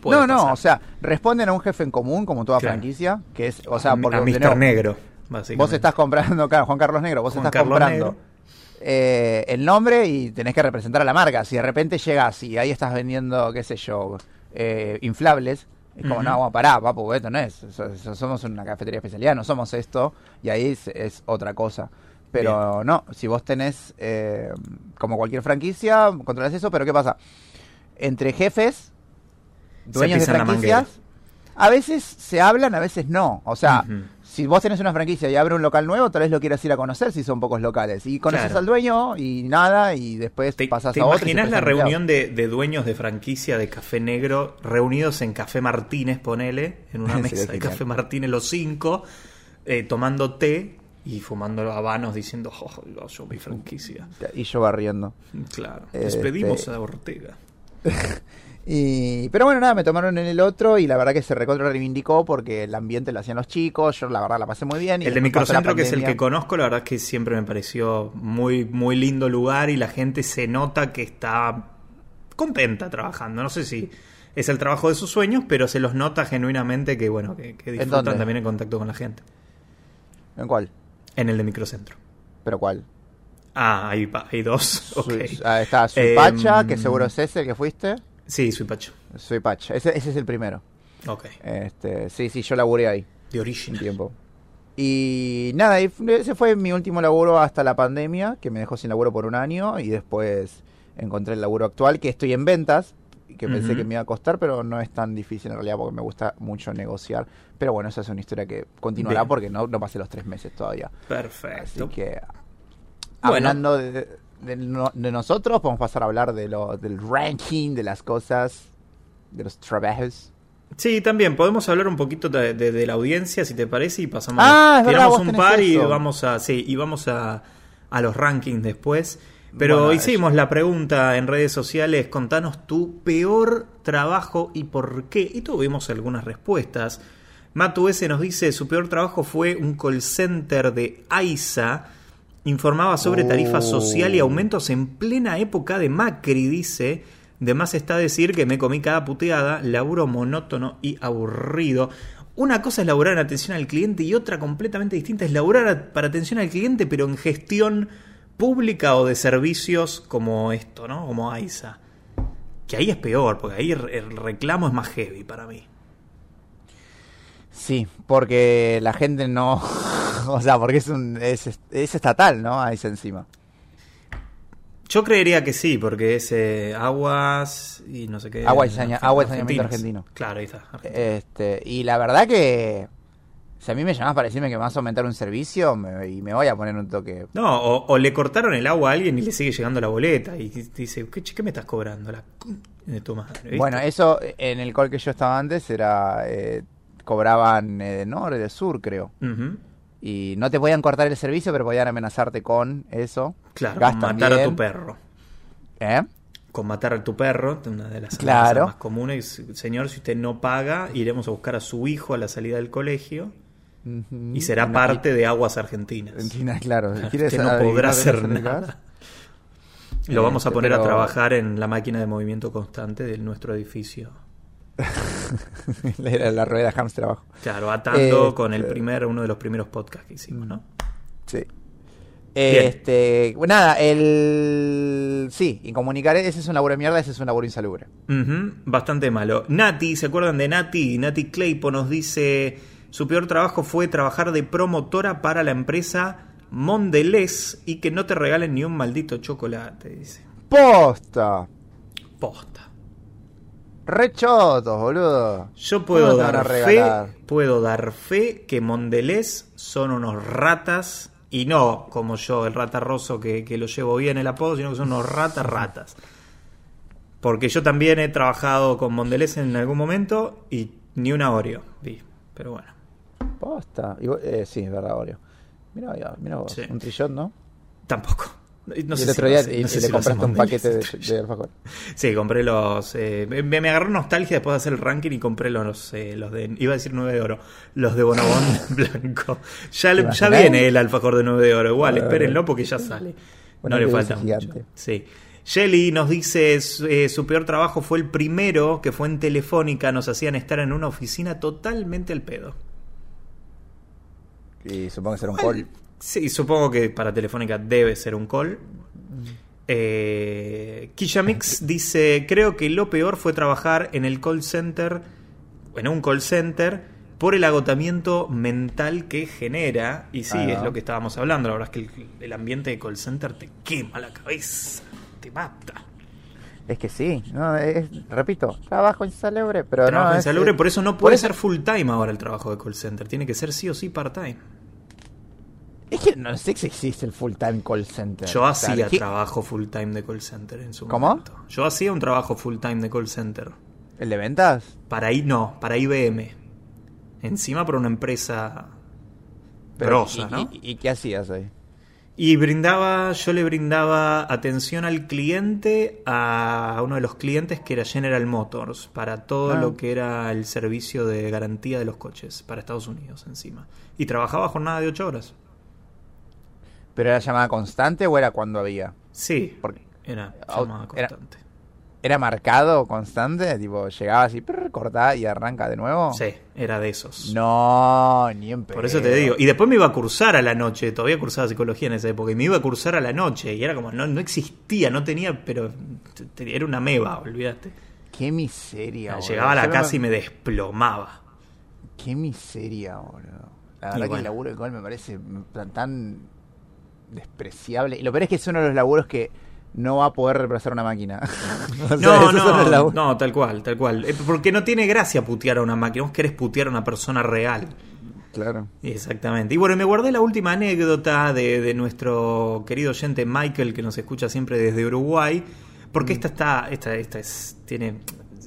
puede No, no, o sea, responden a un jefe en común, como toda Claro. franquicia, que es, o sea, porque a Mr. Negro, básicamente. vos estás comprando, claro, Juan Carlos Negro, vos Juan estás Carlos comprando eh, el nombre y tenés que representar a la marca. Si de repente llegas y ahí estás vendiendo, qué sé yo, eh, inflables, es como, Ujú. no, bueno, pará, papu, esto no es, somos una cafetería especialidad, no somos esto, y ahí es, es otra cosa. Pero no, si vos tenés, eh, como cualquier franquicia, controlas eso, pero ¿qué pasa? Entre jefes, dueños de franquicias, a veces se hablan, a veces no. O sea, Ujú. si vos tenés una franquicia y abre un local nuevo, tal vez lo quieras ir a conocer si son pocos locales. Y conoces Claro. al dueño y nada, y después ¿Te, pasas te a otro. imaginas la reunión de, de dueños de franquicia de Café Negro reunidos en Café Martínez, ponele, en una [laughs] mesa de. Café Martínez los cinco, eh, tomando té y fumando habanos diciendo, oh, yo, yo mi franquicia. Y yo barriendo. Claro, Este- despedimos a Ortega. [laughs] Y, pero bueno, nada, me tomaron en el otro y la verdad que se recontra reivindicó porque el ambiente lo hacían los chicos, yo la verdad la pasé muy bien. Y El de Microcentro, que es el que conozco, la verdad es que siempre me pareció muy, muy lindo lugar y la gente se nota que está contenta trabajando. No sé si es el trabajo de sus sueños, pero se los nota genuinamente que, bueno, que, que disfrutan también en contacto con la gente. ¿En cuál? En el de Microcentro. ¿Pero cuál? Ah, hay, hay dos. Ok. Su- ah, está Suipacha, Em, que seguro es ese el que fuiste. Sí, soy Pacho. Suipacha, ese, ese es el primero. Ok. Este, sí, sí, yo laburé ahí. De origen. tiempo. Y nada, ese fue mi último laburo hasta la pandemia, que me dejó sin laburo por un año y después encontré el laburo actual, que estoy en ventas, que pensé que me iba a costar, pero no es tan difícil en realidad porque me gusta mucho negociar. Pero bueno, esa es una historia que continuará Bien. porque no, no pasé los tres meses todavía. Así Perfecto. que, Bueno. hablando de, de no- de nosotros, podemos pasar a hablar de lo, del ranking, de las cosas de los trabajos. Sí, también podemos hablar un poquito de, la audiencia, si te parece, y pasamos. Ah, es verdad, tiramos vos un par y vamos a, sí, y vamos a, a los rankings después. Pero Bueno, hicimos la pregunta en redes sociales, contanos tu peor trabajo y por qué. Y tuvimos algunas respuestas. Matu S nos dice, su peor trabajo fue un call center de AISA. Informaba sobre tarifa Oh. social y aumentos en plena época de Macri, dice. De más está decir que me comí cada puteada, laburo monótono y aburrido. Una cosa es laburar en atención al cliente y otra completamente distinta es laburar para atención al cliente, pero en gestión pública o de servicios como esto, ¿no? Como AISA. Que ahí es peor, porque ahí el reclamo es más heavy para mí. Sí, porque la gente no... [laughs] o sea, porque es, un, es, es estatal, ¿no? Se encima. Yo creería que sí, porque es eh, aguas y no sé qué. Agua y y saneamiento argentino. Claro, ahí está. Argentina. Este, y la verdad que... Si a mí me llamás para decirme que me vas a aumentar un servicio me- y me voy a poner un toque... No, o, o le cortaron el agua a alguien y le sigue llegando la boleta y dice, ¿qué, me estás cobrando? La de tu madre. ¿viste? Bueno, eso en el call que yo estaba antes era... eh, cobraban eh, de norte, de sur, creo. Y no te podían cortar el servicio, pero podían amenazarte con eso. Claro, Gastan con matar a tu perro. ¿Eh? Con matar a tu perro, una de las Claro. más comunes. Señor, si usted no paga, iremos a buscar a su hijo a la salida del colegio Y será No, parte de aguas argentinas. Argentina, claro. [laughs] ¿Quieres no podrá hacer nada. [laughs] Lo vamos a Este, poner a trabajar en la máquina de movimiento constante de nuestro edificio. [laughs] Era la rueda hamster abajo. Claro, atando Este- con el primer, uno de los primeros podcasts que hicimos, ¿no? Sí. Este, bueno, nada, el sí, y comunicar ese es un laburo de mierda, ese es un laburo insalubre. Bastante malo. Nati, ¿se acuerdan de Nati? Nati Claypo nos dice, su peor trabajo fue trabajar de promotora para la empresa Mondelez y que no te regalen ni un maldito chocolate, dice. Posta. Posta. Rechotos, boludo. Yo puedo ¿Cómo te van a dar fe, puedo dar fe que Mondelez son unos ratas y no como yo, el ratarroso que, que lo llevo bien el apodo, sino que son unos ratas ratas. Porque yo también he trabajado con Mondelez en algún momento y ni una Oreo vi, pero bueno. Posta. Y eh, sí, es verdad, Oreo. Mira, mira vos, Sí. un trillón, ¿no? Tampoco. No sé el otro día y, no sé y si le compraste un paquete de, [laughs] de alfajor. Sí, compré los. eh, me, me agarró nostalgia después de hacer el ranking y compré los, eh, los de. Iba a decir 9 de oro. Los de Bonobón [laughs] blanco. Ya, le- ¿Te ya viene el alfajor de 9 de oro. Igual, Bueno, espérenlo porque ya sale. Bueno, no le falta mucho. Sí. Shelly nos dice: eh, su peor trabajo fue el primero, que fue en Telefónica. Nos hacían estar en una oficina totalmente al pedo. Y supongo que será un call. Sí, supongo que para Telefónica debe ser un call. Eh, Kisha Mix [laughs] dice: Creo que lo peor fue trabajar en el call center, en un call center, por el agotamiento mental que genera. Y sí, Ah. es lo que estábamos hablando. La verdad es que el, el ambiente de call center te quema la cabeza, te mata. Es que sí, no, es, repito, trabajo insalubre, pero Trabajo no, es- insalubre, por eso no puede eso- ser full time ahora el trabajo de call center. Tiene que ser sí o sí part time. Es que no sé si existe el full time call center. Yo O sea, hacía ¿qué- trabajo full time de call center en su ¿Cómo? momento. Yo hacía un trabajo full time de call center. ¿El de ventas? Para I, no, para IBM. Encima por una empresa grosa, y, ¿no? y- y qué hacías ahí? Y brindaba, yo le brindaba atención al cliente, a uno de los clientes que era General Motors, para todo Ah. lo que era el servicio de garantía de los coches, para Estados Unidos encima. Y trabajaba jornada de 8 horas. ¿Pero era llamada constante o era cuando había? Sí, Porque era llamada era- constante. ¿Era marcado constante? Tipo, llegaba así, prr, cortaba y arranca de nuevo. Sí, era de esos. No, ni en pedo. Por eso te digo. Y después me iba a cursar a la noche. Todavía cursaba psicología en esa época. Y me iba a cursar a la noche. Y era como, no, no existía, no tenía, pero era una meva, olvídate. Qué miseria, boludo. Llegaba a la Yo me- casa y me desplomaba. Qué miseria, boludo. La Y verdad que bueno. el laburo de call me parece tan, tan despreciable. Y lo peor es que es uno de los laburos que no va a poder reemplazar una máquina. [laughs] O sea, No, no, no, tal cual, tal cual. Eh, Porque no tiene gracia putear a una máquina. Vos querés putear a una persona real. Claro. Exactamente. Y bueno, me guardé la última anécdota de, de nuestro querido oyente Michael, que nos escucha siempre desde Uruguay, porque esta está, esta, esta es, tiene,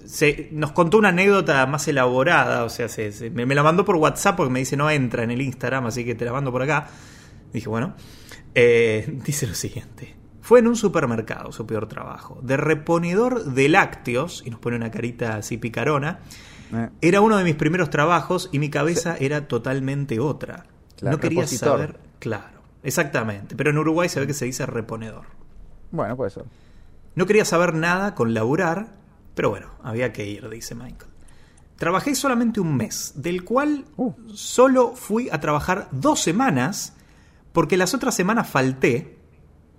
se, nos contó una anécdota más elaborada, o sea, se, se- me, me la mandó por WhatsApp porque me dice no entra en el Instagram, así que te la mando por acá. Dije, bueno, Eh, [laughs] dice lo siguiente. Fue en un supermercado su peor trabajo, de reponedor de lácteos, y nos pone una carita así picarona. Eh, Era uno de mis primeros trabajos y mi cabeza era totalmente otra. Claro, no quería repositor. saber, claro, exactamente, pero en Uruguay se ve que se dice reponedor. Bueno, puede ser. No quería saber nada con laburar, pero bueno, había que ir, dice Michael. Trabajé solamente un mes, del cual Uh. solo fui a trabajar dos semanas, porque las otras semanas falté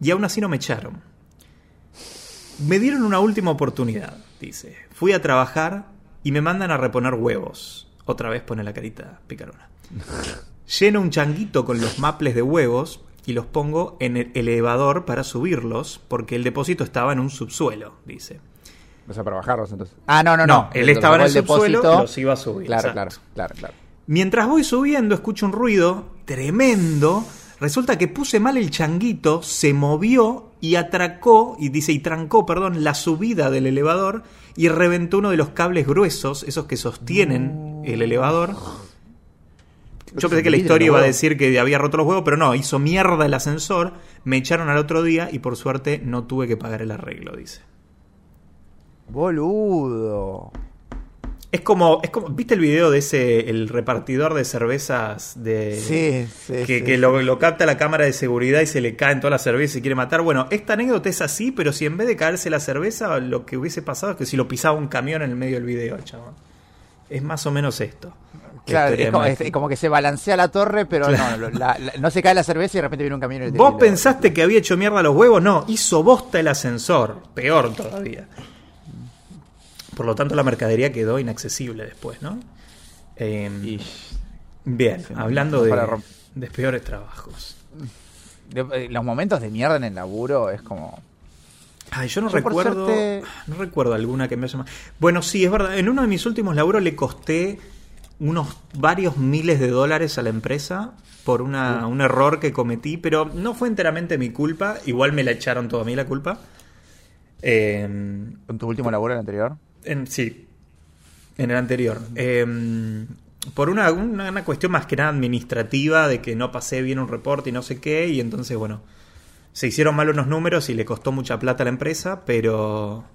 y aún así no me echaron. Me dieron una última oportunidad, dice. Fui a trabajar y me mandan a reponer huevos. Otra vez pone la carita picarona. Lleno un changuito con los maples de huevos y los pongo en el elevador para subirlos, porque el depósito estaba en un subsuelo, dice. O sea, para bajarlos entonces. Ah, no, no, No, no. él estaba en el subsuelo, los iba a subir. Claro, exacto. claro, claro, claro. Mientras voy subiendo, escucho un ruido tremendo. Resulta que puse mal el changuito, se movió y atracó, y dice, y trancó, perdón, la subida del elevador y reventó uno de los cables gruesos, esos que sostienen el elevador. Yo pensé que la historia iba a decir que había roto los huevos, pero no, hizo mierda el ascensor, me echaron al otro día y por suerte no tuve que pagar el arreglo, dice. Boludo. Es como, es como, ¿viste el video de ese, el repartidor de cervezas de... Sí, sí. que, sí, que sí. lo, lo capta la cámara de seguridad y se le caen toda la cerveza y quiere matar. Bueno, esta anécdota es así, pero si en vez de caerse la cerveza, lo que hubiese pasado es que si lo pisaba un camión en el medio del video, chabón. Es más o menos esto. La Claro, es como, es que se balancea la torre, pero Claro. no, la- la- no se cae la cerveza y de repente viene un camión y ¿Vos pensaste que había hecho mierda los huevos? No, hizo bosta el ascensor. Peor todavía. Por lo tanto, la mercadería quedó inaccesible después, ¿no? Eh, Y- bien, Sí, hablando de, para de peores trabajos. de- eh, los momentos de mierda en el laburo es como. Ay, yo no Yo, recuerdo. suerte- No recuerdo alguna que me haya. Bueno, sí, es verdad. En uno de mis últimos laburos le costé unos varios miles de dólares a la empresa por una, un error que cometí, pero no fue enteramente mi culpa. Igual me la echaron toda a mí la culpa. Eh, ¿En tu último laburo el anterior? En, sí, en el anterior. Eh, por una, una, una cuestión más que nada administrativa de que no pasé bien un reporte y no sé qué, y entonces, bueno, se hicieron mal unos números y le costó mucha plata a la empresa, pero,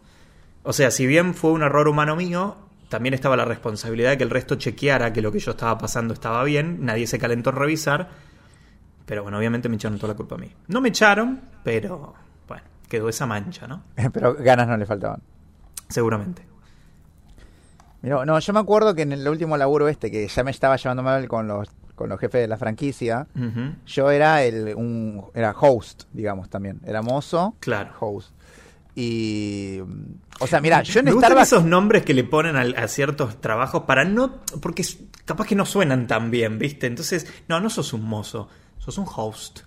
o sea, si bien fue un error humano mío, también estaba la responsabilidad de que el resto chequeara que lo que yo estaba pasando estaba bien, nadie se calentó en revisar, pero bueno, obviamente me echaron toda la culpa a mí. No me echaron, pero, bueno, quedó esa mancha, ¿no? [laughs] pero ganas no le faltaban. Seguramente. Mira, no, yo me acuerdo que en el último laburo este, que ya me estaba llevando mal con los, con los jefes de la franquicia, yo era el un, era host, digamos también. Era mozo, Claro. host. Y. O sea, mira, yo en Me Starbucks. esos nombres que le ponen a, ciertos trabajos para no. Porque capaz que no suenan tan bien, ¿viste? Entonces, no, no sos un mozo, sos un host.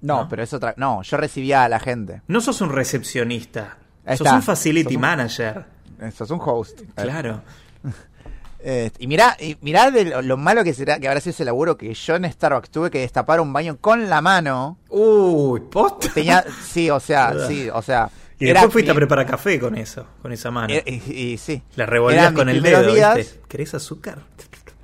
No, ¿no? pero es otra. No, yo recibía a la gente. No sos un recepcionista, sos un facility Sos un- manager. Eso es un host. Claro. [laughs] Eh, y mirá, y mirá de lo, lo malo que será que habrá sido ese laburo que yo en Starbucks tuve que destapar un baño con la mano. Uy, post. Tenía, sí, o sea, [laughs] sí, o sea. Y era después fuiste a preparar café con eso, con esa mano. era- y, y sí. La revolvías con el dedo, días, ¿viste? ¿Querés azúcar?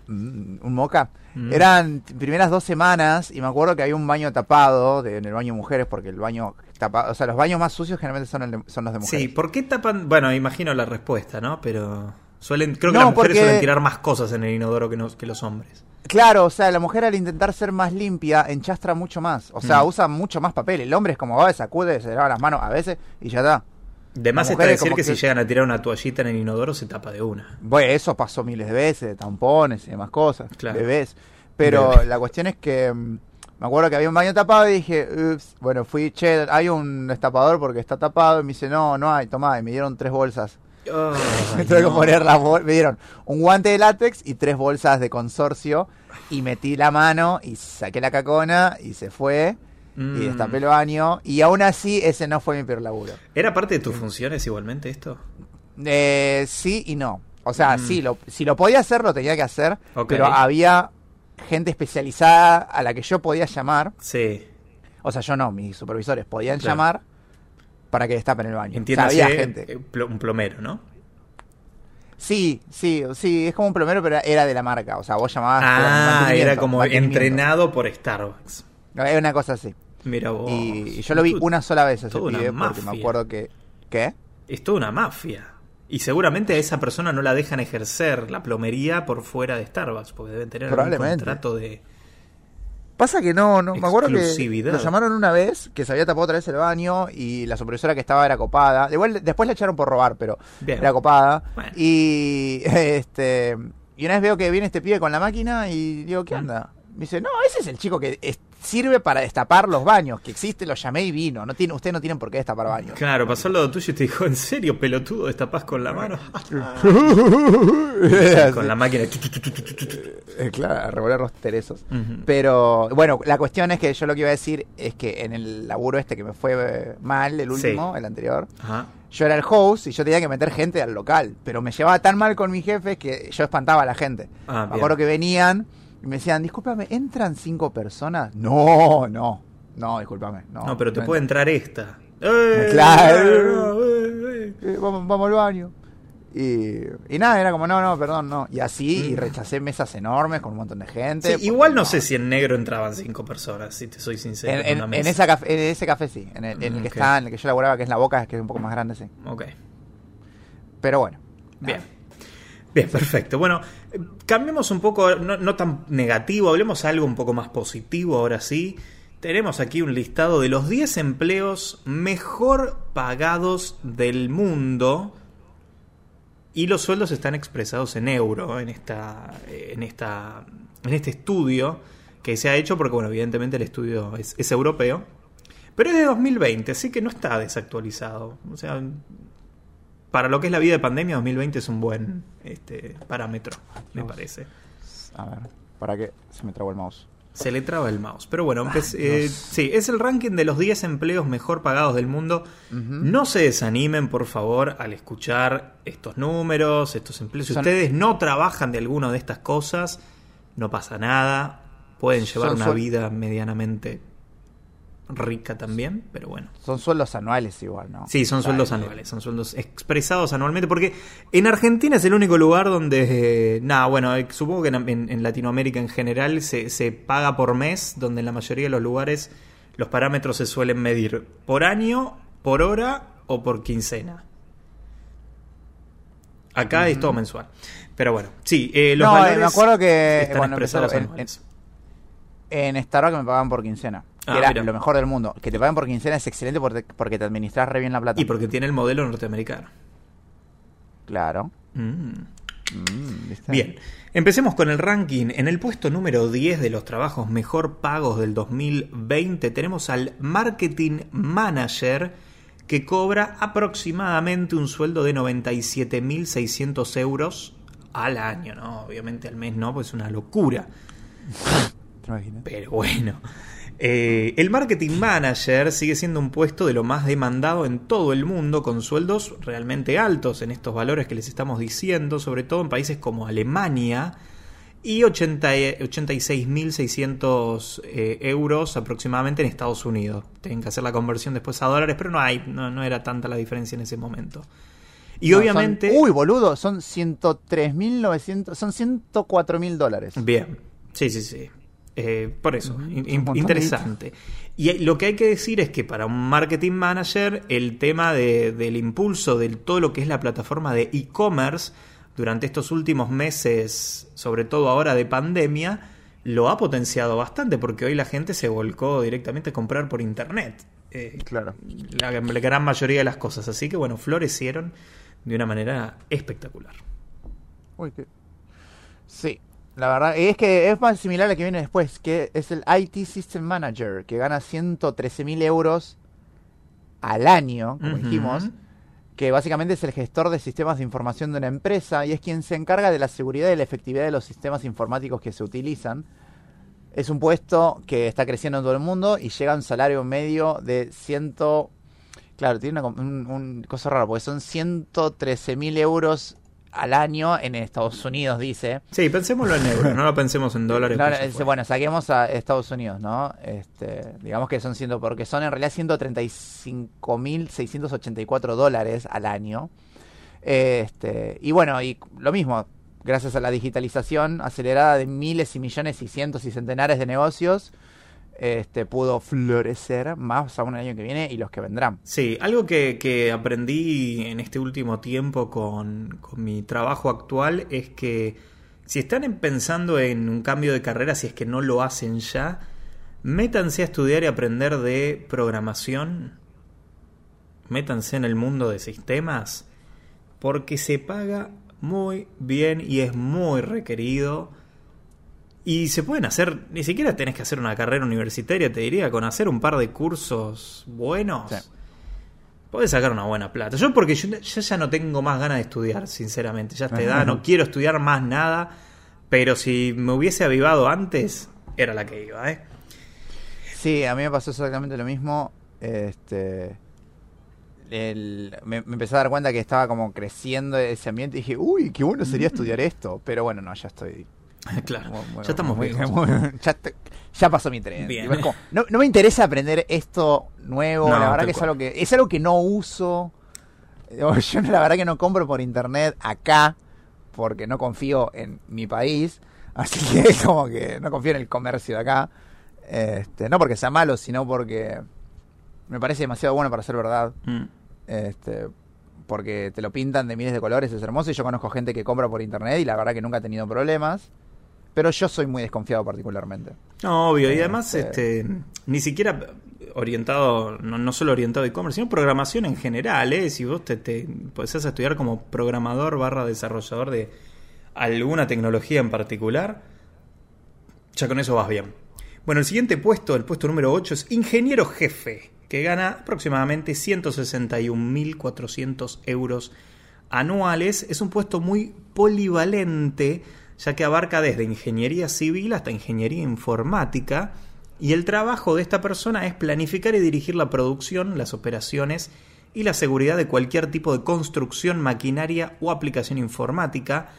Mm, un moca. Mm. Eran primeras dos semanas y me acuerdo que había un baño tapado de- en el baño de mujeres porque el baño tapado, o sea, los baños más sucios generalmente son, el de- son los de mujeres. Sí, ¿por qué tapan? Bueno, imagino la respuesta, ¿no? Pero suelen, creo que No, las mujeres porque- suelen tirar más cosas en el inodoro que, no- que los hombres. Claro, o sea, la mujer al intentar ser más limpia enchastra mucho más. O sea, Mm. usa mucho más papel. El hombre es como, va, sacude, se lava las manos a veces y ya está. De más está decir que, que- si llegan a tirar una toallita en el inodoro se tapa de una. Bueno, eso pasó miles de veces, de tampones y demás cosas, Claro. bebés. Pero Bebé. la cuestión es que mm, me acuerdo que había un baño tapado y dije, ups, bueno, fui, che, hay un destapador porque está tapado. Y me dice, no, no hay, tomá. Y me dieron tres bolsas. [laughs] me tuve que poner las bol- Me dieron un guante de látex y tres bolsas de consorcio. Y metí la mano y saqué la cacona y se fue. Mm. Y destapé el baño. Y aún así, ese no fue mi peor laburo. ¿Era parte de tus funciones igualmente esto? Eh, sí y no. O sea, Mm. sí, lo, si lo podía hacer, lo tenía que hacer. Pero había gente especializada a la que yo podía llamar. Sí. O sea, yo no, mis supervisores podían Claro. llamar para que destapen el baño. O sea, Entiéndase, había gente. eh, un plomero, ¿no? Sí, sí, sí, es como un plomero, pero era de la marca. O sea, vos llamabas. Ah, era como entrenado por Starbucks. Era una cosa así. Mira vos. Y, y yo lo vi Tú- una sola vez ese pibe porque me acuerdo que. ¿Qué? Es toda una mafia. Y seguramente a esa persona no la dejan ejercer la plomería por fuera de Starbucks, porque deben tener un contrato de... Pasa que no, no, me acuerdo que lo llamaron una vez, que se había tapado otra vez el baño y la supervisora que estaba era copada. Igual después la echaron por robar, pero Bien. era copada. Bueno. Y [laughs] este y una vez veo que viene este pibe con la máquina y digo, ¿qué anda? Me dice, no, ese es el chico que es- sirve para destapar los baños, que existe, lo llamé y vino. No tiene, ustedes no tienen por qué destapar baños. Claro, pasó al lado tuyo y te dijo, ¿en serio, pelotudo, destapás con la mano? [laughs] con la máquina. Claro, a revolver los teresos. Pero bueno, la cuestión es que yo lo que iba a decir es que en el laburo este que me fue eh, mal, el último, el anterior, Ajá. yo era el host y yo tenía que meter gente al local. Pero me llevaba tan mal con mi jefe que yo espantaba a la gente. Ah, me acuerdo que venían y me decían, discúlpame, ¿entran cinco personas? No, no, no, discúlpame. No, No, pero te no puede entrar esta. ¡Eh! Claro. ¡Eh, eh! eh, vamos, vamos al baño. Y, y nada, era como, no, no, perdón, no. Y así, y Mm. rechacé mesas enormes con un montón de gente. Sí, porque igual no sé si en negro entraban cinco personas, si te soy sincero. En, en en- en esa café- en ese café sí, en el, en el que está, en el que yo laboraba, que es la boca, que es un poco más grande, sí. Ok. Pero bueno. Nada. Bien, perfecto. Bueno, cambiemos un poco, no, no tan negativo, hablemos algo un poco más positivo ahora sí. Tenemos aquí un listado de los 10 empleos mejor pagados del mundo y los sueldos están expresados en euro en esta en esta en este estudio que se ha hecho porque bueno, evidentemente el estudio es, es europeo, pero es de 2020, así que no está desactualizado. O sea, para lo que es la vida de pandemia, 2020 es un buen este, parámetro, me Dios. parece. A ver, para que se me trabó el mouse. Se le traba el mouse. Pero bueno, empe- eh, sí, es el ranking de los 10 empleos mejor pagados del mundo. No se desanimen, por favor, al escuchar estos números, estos empleos. Si Son- ustedes no trabajan de alguna de estas cosas, no pasa nada. Pueden llevar Son una vida medianamente rica también, pero bueno. Son sueldos anuales igual, ¿no? Sí, son sueldos Dale. anuales, son sueldos expresados anualmente, porque en Argentina es el único lugar donde, eh, nada, bueno, eh, supongo que en, en- en Latinoamérica en general se, se paga por mes, donde en la mayoría de los lugares los parámetros se suelen medir por año, por hora o por quincena. Acá es todo mensual. Pero bueno, sí, eh, los No, eh, valores me acuerdo que están cuando expresados en- anuales. En Starbucks me pagaban por quincena. Que Ah, era mira. lo mejor del mundo. Que te paguen por quincena es excelente porque, porque te administras re bien la plata. Y porque tiene el modelo norteamericano. Claro. Mm. Mm. Bien, empecemos con el ranking. En el puesto número 10 de los trabajos mejor pagos del 2020 tenemos al Marketing Manager que cobra aproximadamente un sueldo de 97.600 euros al año, ¿no? Obviamente al mes no, pues es una locura. [laughs] Pero bueno. Eh, el marketing manager sigue siendo un puesto de lo más demandado en todo el mundo, con sueldos realmente altos en estos valores que les estamos diciendo, sobre todo en países como Alemania, y 80 y- 86.600 eh, euros aproximadamente en Estados Unidos. Tienen que hacer la conversión después a dólares, pero no, hay, no, no era tanta la diferencia en ese momento. Y No, son- obviamente... uy, boludo, son 103.900. Son 104.000 dólares. Bien, sí, sí, sí. Eh, por eso, in- interesante. Y hay- lo que hay que decir es que para un marketing manager, el tema de- del impulso de todo lo que es la plataforma de e-commerce durante estos últimos meses, sobre todo ahora de pandemia, lo ha potenciado bastante porque hoy la gente se volcó directamente a comprar por internet. Eh, Claro. la, la gran mayoría de las cosas. Así que bueno, florecieron de una manera espectacular. Uy, qué- Sí, la verdad, es que es más similar a la que viene después, que es el IT System Manager, que gana 113.000 euros al año, como dijimos, que básicamente es el gestor de sistemas de información de una empresa y es quien se encarga de la seguridad y la efectividad de los sistemas informáticos que se utilizan. Es un puesto que está creciendo en todo el mundo y llega a un salario medio de 100... Claro, tiene una, un, un cosa rara, porque son 113.000 euros al año en Estados Unidos, dice. Sí, pensémoslo en euros, no lo pensemos en dólares. No, no, bueno, saquemos a Estados Unidos, ¿no? Este, digamos que son ciento, porque son en realidad 135.684 dólares al año. Este, y bueno, y lo mismo, gracias a la digitalización acelerada de miles y millones y cientos y centenares de negocios, este, pudo florecer más aún el año que viene y los que vendrán. Sí, algo que, que aprendí en este último tiempo con, con, mi trabajo actual es que si están pensando en un cambio de carrera, si es que no lo hacen ya, métanse a estudiar y aprender de programación, métanse en el mundo de sistemas, porque se paga muy bien y es muy requerido. Y se pueden hacer, ni siquiera tenés que hacer una carrera universitaria, te diría, con hacer un par de cursos buenos. Sí. Podés sacar una buena plata. Yo porque yo, yo, ya no tengo más ganas de estudiar, sinceramente. Ya te da, no quiero estudiar más nada. Pero si me hubiese avivado antes, era la que iba, ¿eh? Sí, a mí me pasó exactamente lo mismo. Este, el, me, me, empecé a dar cuenta que estaba como creciendo ese ambiente y dije, uy, qué bueno sería estudiar esto. Pero bueno, no, ya estoy. [laughs] Claro, muy, muy, ya estamos muy, [laughs] ya, ya, pasó mi tren. Como, no, no, me interesa aprender esto nuevo. No, la verdad que es algo que es algo que no uso. [laughs] Yo la verdad que no compro por internet acá porque no confío en mi país. Así que como que no confío en el comercio de acá. Este, no porque sea malo, sino porque me parece demasiado bueno para ser verdad. Mm. Este, porque te lo pintan de miles de colores, es hermoso. Y yo conozco gente que compra por internet y la verdad que nunca ha tenido problemas. Pero yo soy muy desconfiado particularmente. No, obvio. Y además, este, ni siquiera orientado, no, no solo orientado a e-commerce, sino programación en general. ¿eh? Si vos te, te podés estudiar como programador barra desarrollador de alguna tecnología en particular, ya con eso vas bien. Bueno, el siguiente puesto, el puesto número 8, es ingeniero jefe, que gana aproximadamente 161.400 euros anuales. Es un puesto muy polivalente, ya que abarca desde ingeniería civil hasta ingeniería informática. Y el trabajo de esta persona es planificar y dirigir la producción, las operaciones y la seguridad de cualquier tipo de construcción, maquinaria o aplicación informática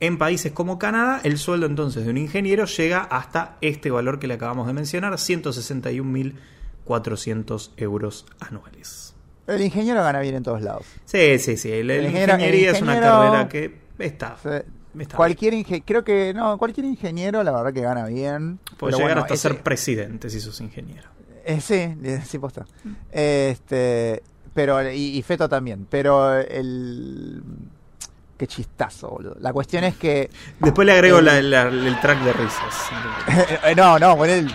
en países como Canadá, el sueldo entonces de un ingeniero llega hasta este valor que le acabamos de mencionar, 161.400 euros anuales. El ingeniero gana bien en todos lados. Sí, sí, sí. La ingeniería es una carrera que está. está cualquier creo que no, cualquier ingeniero la verdad que gana bien. Puede llegar hasta ser presidente si sos ingeniero. Eh, sí, sí posta. Este, pero y, y Feto también, pero el Qué chistazo, boludo. La cuestión es que. Después le agrego el, la, la, el track de risas. [laughs] Eh, no, no, pon el.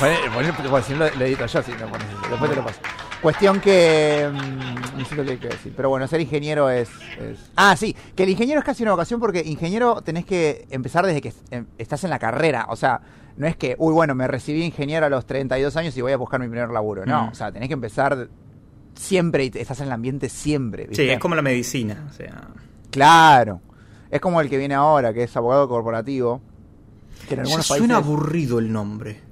Pon el, pon si no lo, edito yo, sí, no, pon después te lo paso. Cuestión que. No sé lo que hay que decir. Pero bueno, ser ingeniero es, es, Ah, sí, que el ingeniero es casi una vocación porque ingeniero tenés que empezar desde que estás en la carrera. O sea, no es que, uy, bueno, me recibí ingeniero a los 32 años y voy a buscar mi primer laburo. No, mm. o sea, tenés que empezar siempre y estás en el ambiente siempre. ¿viste? Sí, es como la medicina. O sea. Claro. Es como el que viene ahora, que es abogado corporativo. Que en algunos países... Suena aburrido el nombre.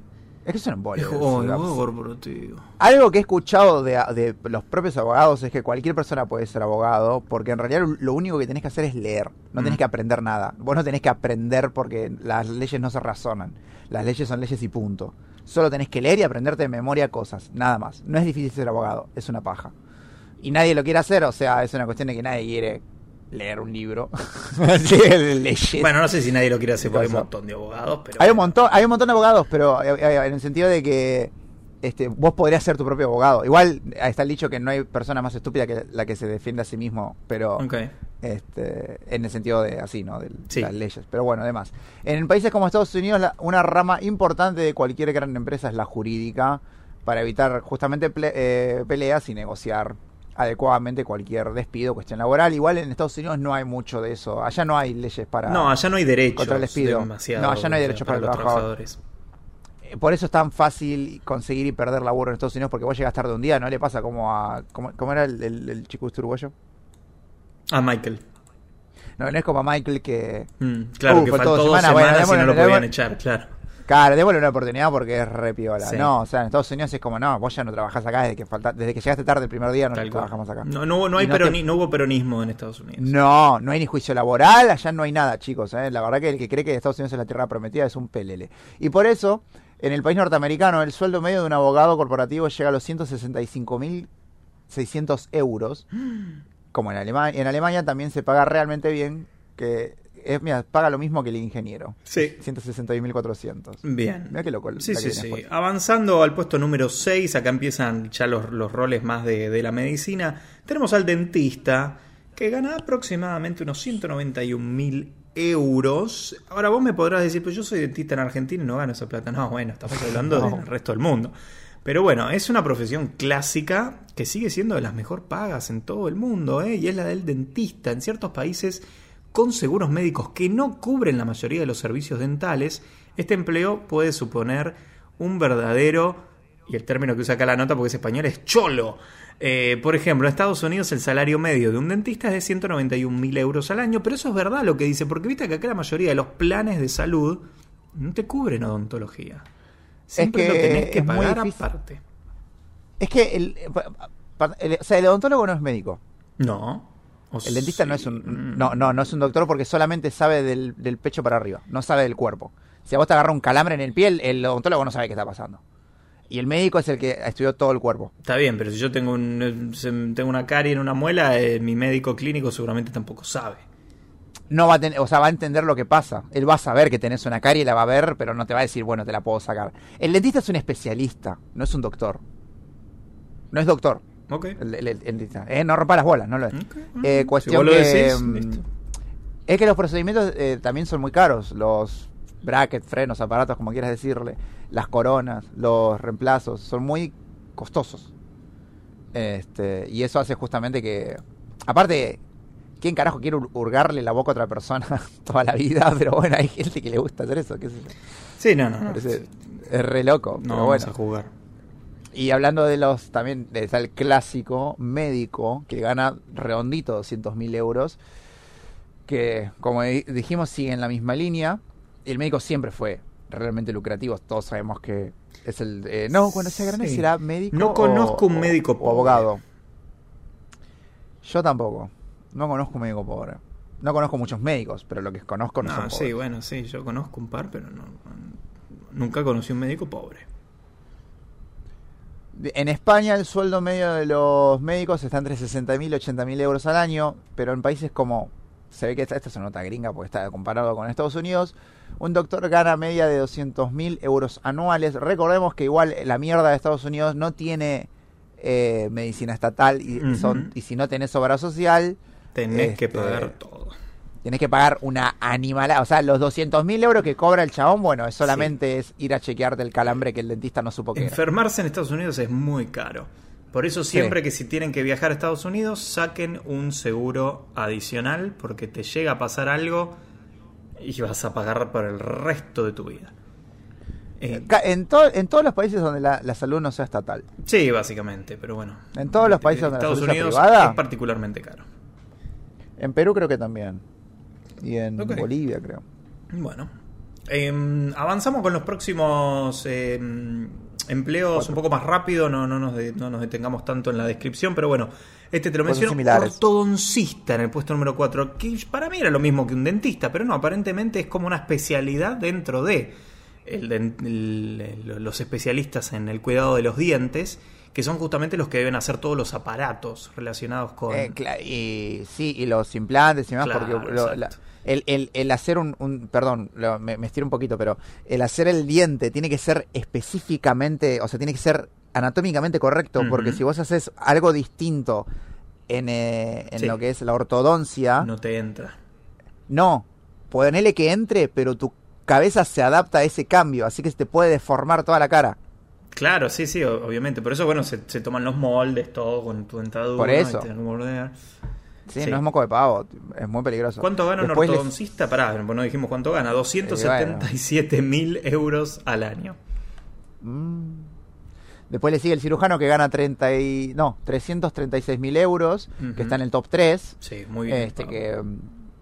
Es que un Es oh, abogado corporativo. Algo que he escuchado de, de, los propios abogados es que cualquier persona puede ser abogado, porque en realidad lo único que tenés que hacer es leer. No tenés mm. que aprender nada. Vos no tenés que aprender porque las leyes no se razonan. Las leyes son leyes y punto. Solo tenés que leer y aprenderte de memoria cosas, nada más. No es difícil ser abogado, es una paja. Y nadie lo quiere hacer, o sea, es una cuestión de que nadie quiere leer un libro. [laughs] [laughs] bueno, no sé si nadie lo quiere hacer porque hay un montón de abogados, pero... Hay un montón, hay un montón de abogados, pero eh, eh, en el sentido de que este, vos podrías ser tu propio abogado. Igual está el dicho que no hay persona más estúpida que la que se defiende a sí mismo, pero este, en el sentido de así, ¿no? De, las leyes. Pero bueno, además. En países como Estados Unidos, una rama importante de cualquier gran empresa es la jurídica, para evitar justamente eh, peleas y negociar adecuadamente cualquier despido, cuestión laboral. Igual en Estados Unidos no hay mucho de eso. Allá no hay leyes para. No, allá no hay derechos. Contra el despido. No, allá no hay derechos para, los trabajadores por eso es tan fácil conseguir y perder laburo en Estados Unidos, porque vos llegas tarde un día, ¿no le pasa como a... ¿Cómo, cómo era el, el, el, chico este uruguayo? A Michael. No, no es como a Michael que... Mm, claro, uh, que faltó dos semanas bueno, y no lo podían echar, claro. Claro, démosle una oportunidad porque es re piola. Sí. No, o sea, en Estados Unidos es como, no, vos ya no trabajás acá desde que falta, desde que llegaste tarde el primer día, no trabajamos acá. No, no, no, hay no, peroni, te... no, hubo peronismo en Estados Unidos. No, no hay ni juicio laboral, allá no hay nada, chicos. ¿eh? La verdad que el que cree que Estados Unidos es la tierra prometida es un pelele. Y por eso, en el país norteamericano, el sueldo medio de un abogado corporativo llega a los 165.600 euros. [gasps] como en Alemania. En Alemania también se paga realmente bien, que es, mira, paga lo mismo que el ingeniero. Sí. 161.400. Bien. Mira qué loco. Sí, sí, sí. después. Avanzando al puesto número 6, acá empiezan ya los, los roles más de, de la medicina. Tenemos al dentista, que gana aproximadamente unos 191 mil euros. Ahora vos me podrás decir, pues yo soy dentista en Argentina y no gano esa plata. No, bueno, estamos [laughs] hablando No. del resto del mundo. Pero bueno, es una profesión clásica que sigue siendo de las mejor pagas en todo el mundo, ¿eh? y es la del dentista. En ciertos países con seguros médicos que no cubren la mayoría de los servicios dentales, este empleo puede suponer un verdadero, y el término que usa acá la nota porque es español, es cholo. Eh, por ejemplo, en Estados Unidos el salario medio de un dentista es de 191 mil euros al año, pero eso es verdad lo que dice, porque viste que acá la mayoría de los planes de salud no te cubren odontología. Siempre que lo tenés que es pagar aparte. Es que el, pa- el- o sea, el odontólogo no es médico. No. El dentista no es un no, no, no es un doctor porque solamente sabe del, del pecho para arriba, no sabe del cuerpo. Si a vos te agarra un calambre en el pie, el, el odontólogo no sabe qué está pasando. Y el médico es el que estudió todo el cuerpo. Está bien, pero si yo tengo, un, tengo una carie en una muela, eh, mi médico clínico seguramente tampoco sabe. No va a tener, o sea, va a entender lo que pasa. Él va a saber que tenés una carie, la va a ver, pero no te va a decir, bueno, te la puedo sacar. El dentista es un especialista, no es un doctor. No es doctor. Ok. El, el- el dentista. Eh, no rompa las bolas, no lo es. Eh, Si cuestión lo que, decís, mm, es que los procedimientos eh, también son muy caros. Los brackets, frenos, aparatos, como quieras decirle, las coronas, los reemplazos, son muy costosos. Este, y eso hace justamente que, aparte, ¿quién carajo quiere hur- hurgarle la boca a otra persona [laughs] toda la vida? [laughs] Pero bueno, hay gente que le gusta hacer eso, qué sé yo. Sí, no, no, no. Es re loco. No pero vamos bueno. a jugar. Y hablando de los, también está el clásico médico que gana redondito 200 mil euros, que como di- dijimos sigue en la misma línea. Y el médico siempre fue realmente lucrativo, todos sabemos que es el... eh, no, cuando sea grande Sí. será médico No o- conozco un médico o pobre. abogado. Yo tampoco, no conozco un médico pobre. No conozco muchos médicos, pero lo que conozco no, No, son sí, pobres. bueno, sí, yo conozco un par, pero no, nunca conocí un médico pobre. En España el sueldo medio de los médicos está entre 60.000 y 80.000 euros al año, pero en países como, se ve que esta, esta es una nota gringa porque está comparado con Estados Unidos, un doctor gana media de 200.000 euros anuales. Recordemos que igual la mierda de Estados Unidos no tiene eh, medicina estatal y, son, y si no tenés obra social, Tenés que Este, pagar todo. Tenés que pagar una animalada. O sea, los 200.000 euros que cobra el chabón, bueno, es solamente es ir a chequearte el calambre que el dentista no supo que era. Enfermarse en Estados Unidos es muy caro. Por eso siempre que si tienen que viajar a Estados Unidos, saquen un seguro adicional porque te llega a pasar algo y vas a pagar por el resto de tu vida. Eh, Ca- En, to- en todos los países donde la, la salud no sea estatal. sí, básicamente, pero bueno. En todos los países donde la Estados salud sea Unidos privada. es particularmente caro. En Perú creo que también. Y en. Bolivia creo. Bueno, eh, avanzamos con los próximos eh, empleos Cuatro. un poco más rápido, no, no, nos de- no nos detengamos tanto en la descripción, pero bueno, este te lo menciono, ortodoncista en el puesto número 4, que para mí era lo mismo que un dentista, pero no, aparentemente es como una especialidad dentro de el- el- los especialistas en el cuidado de los dientes, que son justamente los que deben hacer todos los aparatos relacionados con... Eh, y sí, y los implantes y demás, Claro, porque lo- la- exacto. el, el- el hacer un, un- perdón, lo- me, me estiro un poquito, pero el hacer el diente tiene que ser específicamente, o sea, tiene que ser anatómicamente correcto, porque si vos haces algo distinto en, eh, en Sí. lo que es la ortodoncia, no te entra. no, ponele que entre, pero tu cabeza se adapta a ese cambio, así que se te puede deformar toda la cara. Claro, sí, sí, obviamente. Por eso, bueno, se, se toman los moldes, todo con tu dentadura. Por eso. y que. Sí, Sí. no es moco de pavo, es muy peligroso. ¿Cuánto gana un Después les- ortodoncista? Pará, bueno, no dijimos cuánto gana. 277 mil euros al año. Mm. Después le sigue el cirujano que gana 30 y, no, 336 mil euros, que está en el top 3. Sí, muy bien. Este, que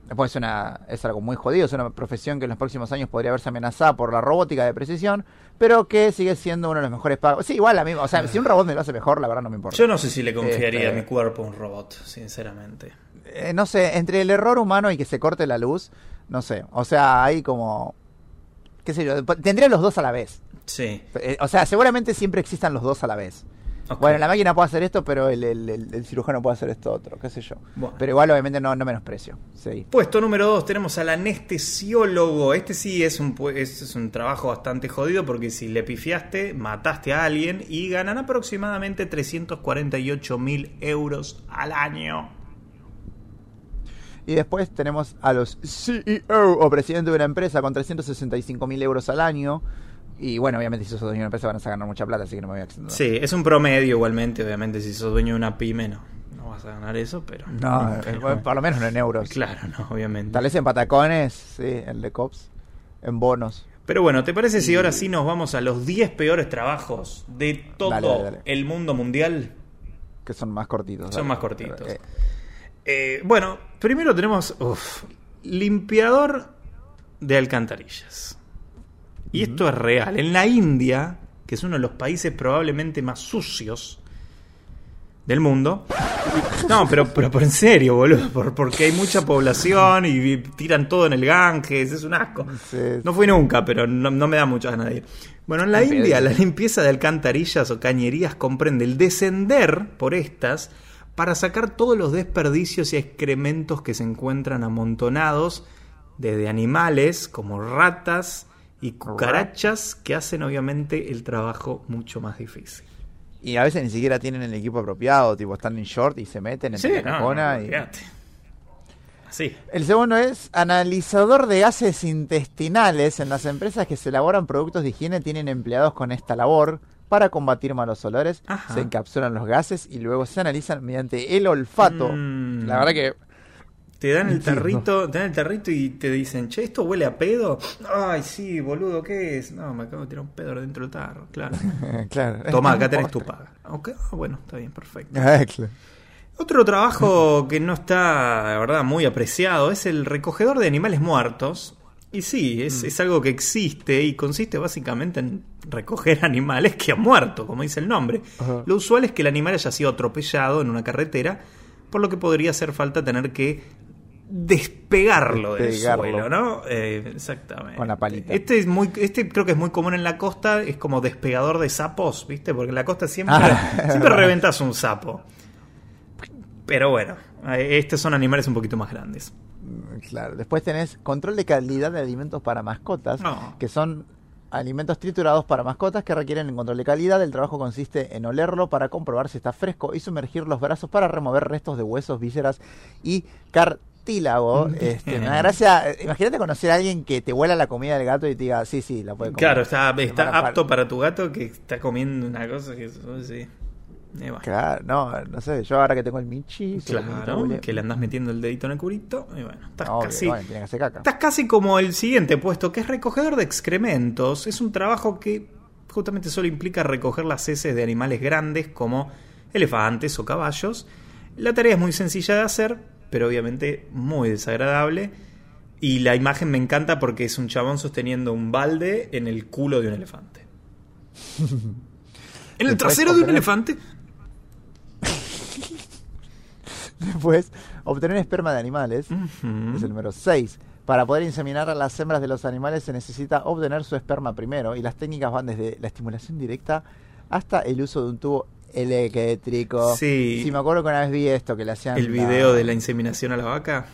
después es, una, es algo muy jodido, es una profesión que en los próximos años podría verse amenazada por la robótica de precisión, pero que sigue siendo uno de los mejores pagos. Sí, igual la misma, o sea, si un robot me lo hace mejor, la verdad no me importa. Yo no sé si le confiaría Este- mi cuerpo a un robot, sinceramente. Eh, no sé, entre el error humano y que se corte la luz, no sé, o sea, hay como, qué sé yo, tendría los dos a la vez. Sí. Eh, O sea, seguramente siempre existan los dos a la vez. Bueno, la máquina puede hacer esto, pero el, el- el- el cirujano puede hacer esto otro, qué sé yo. Bueno. Pero igual, obviamente, no, no menosprecio. Sí. Puesto número 2 tenemos al anestesiólogo. Este sí es un, es, es un trabajo bastante jodido porque si le pifiaste, mataste a alguien y ganan aproximadamente 348 mil euros al año. Y después tenemos a los CEO o presidente de una empresa con 365 mil euros al año. Y bueno, obviamente, si sos dueño de una empresa van a ganar mucha plata, así que no me voy a extender. Sí, es un promedio igualmente, obviamente, si sos dueño de una pyme no, no vas a ganar eso, pero... No, [laughs] pero eh, bueno. por lo menos no en euros. Claro, no, obviamente. Tal vez en patacones, sí, en de cops, en bonos. Pero bueno, ¿te parece si ahora sí nos vamos a los 10 peores trabajos de todo Dale, dale, dale. el mundo mundial? Que son más cortitos. Son más cortitos. Eh, Eh, bueno, primero tenemos uf, limpiador de alcantarillas. Y esto es real. En la India, que es uno de los países probablemente más sucios del mundo. No, pero, pero, pero en serio, boludo. por- porque hay mucha población y tiran todo en el Ganges. Es un asco. No fui nunca, pero no, no me da mucho ganas de ir. Bueno, en la. India la limpieza de alcantarillas o cañerías comprende el descender por estas para sacar todos los desperdicios y excrementos que se encuentran amontonados desde animales como ratas y cucarachas que hacen obviamente el trabajo mucho más difícil. Y a veces ni siquiera tienen el equipo apropiado, tipo están en short y se meten en Sí, la no, no, y-. Así. El segundo es analizador de gases intestinales. En las empresas que se elaboran productos de higiene tienen empleados con esta labor. Para combatir malos olores, Ajá. se encapsulan los gases y luego se analizan mediante el olfato. Mm. La verdad que Te dan el tarrito, te dan el tarrito y te dicen, che, ¿esto huele a pedo? Ay, sí, boludo, ¿qué es? No, me acabo de tirar un pedo dentro del tarro, claro. [laughs] claro. Toma, acá [laughs] tenés tu paga. Ok, ah, bueno, está bien, perfecto. Ah. Otro trabajo que no está, la verdad, muy apreciado es el recogedor de animales muertos. Y sí, es, Mm. es algo que existe y consiste básicamente en recoger [laughs] animales que han muerto, como dice el nombre. Ajá. Lo usual es que el animal haya sido atropellado en una carretera, por lo que podría hacer falta tener que despegarlo, Despegarlo. del suelo, ¿no? Eh, exactamente. Con la palita. Este es muy, este creo que es muy común en la costa, es como despegador de sapos, ¿viste? Porque en la costa siempre, Ah, siempre reventas un sapo. Pero bueno, eh, estos son animales un poquito más grandes. Claro. Después tenés control de calidad de alimentos para mascotas, No. que son alimentos triturados para mascotas que requieren el control de calidad. El trabajo consiste en olerlo para comprobar si está fresco y sumergir los brazos para remover restos de huesos, vísceras y cartílago. Este, me da gracia. eh, Imagínate conocer a alguien que te huela la comida del gato y te diga, sí, sí, la puede comer. Claro, está, apto para tu gato que está comiendo una cosa que oh, sí. Eh, bueno. Claro, no, no sé, yo ahora que tengo el Michi, Claro, que le andás metiendo el dedito en el curito. Y bueno, estás obvio, casi. bueno, tiene que hacer caca. Estás casi como el siguiente puesto, que es recogedor de excrementos. Es un trabajo que justamente solo implica recoger las heces de animales grandes como elefantes o caballos. La tarea es muy sencilla de hacer, pero obviamente muy desagradable. Y la imagen me encanta porque es un chabón sosteniendo un balde en el culo de un elefante. [laughs] ¿En el trasero de un elefante? [laughs] Después, obtener esperma de animales. Es el número 6. Para poder inseminar a las hembras de los animales se necesita obtener su esperma primero y las técnicas van desde la estimulación directa hasta el uso de un tubo eléctrico. Sí. me acuerdo que una vez vi esto, que le hacían... ¿El video de la inseminación a la vaca?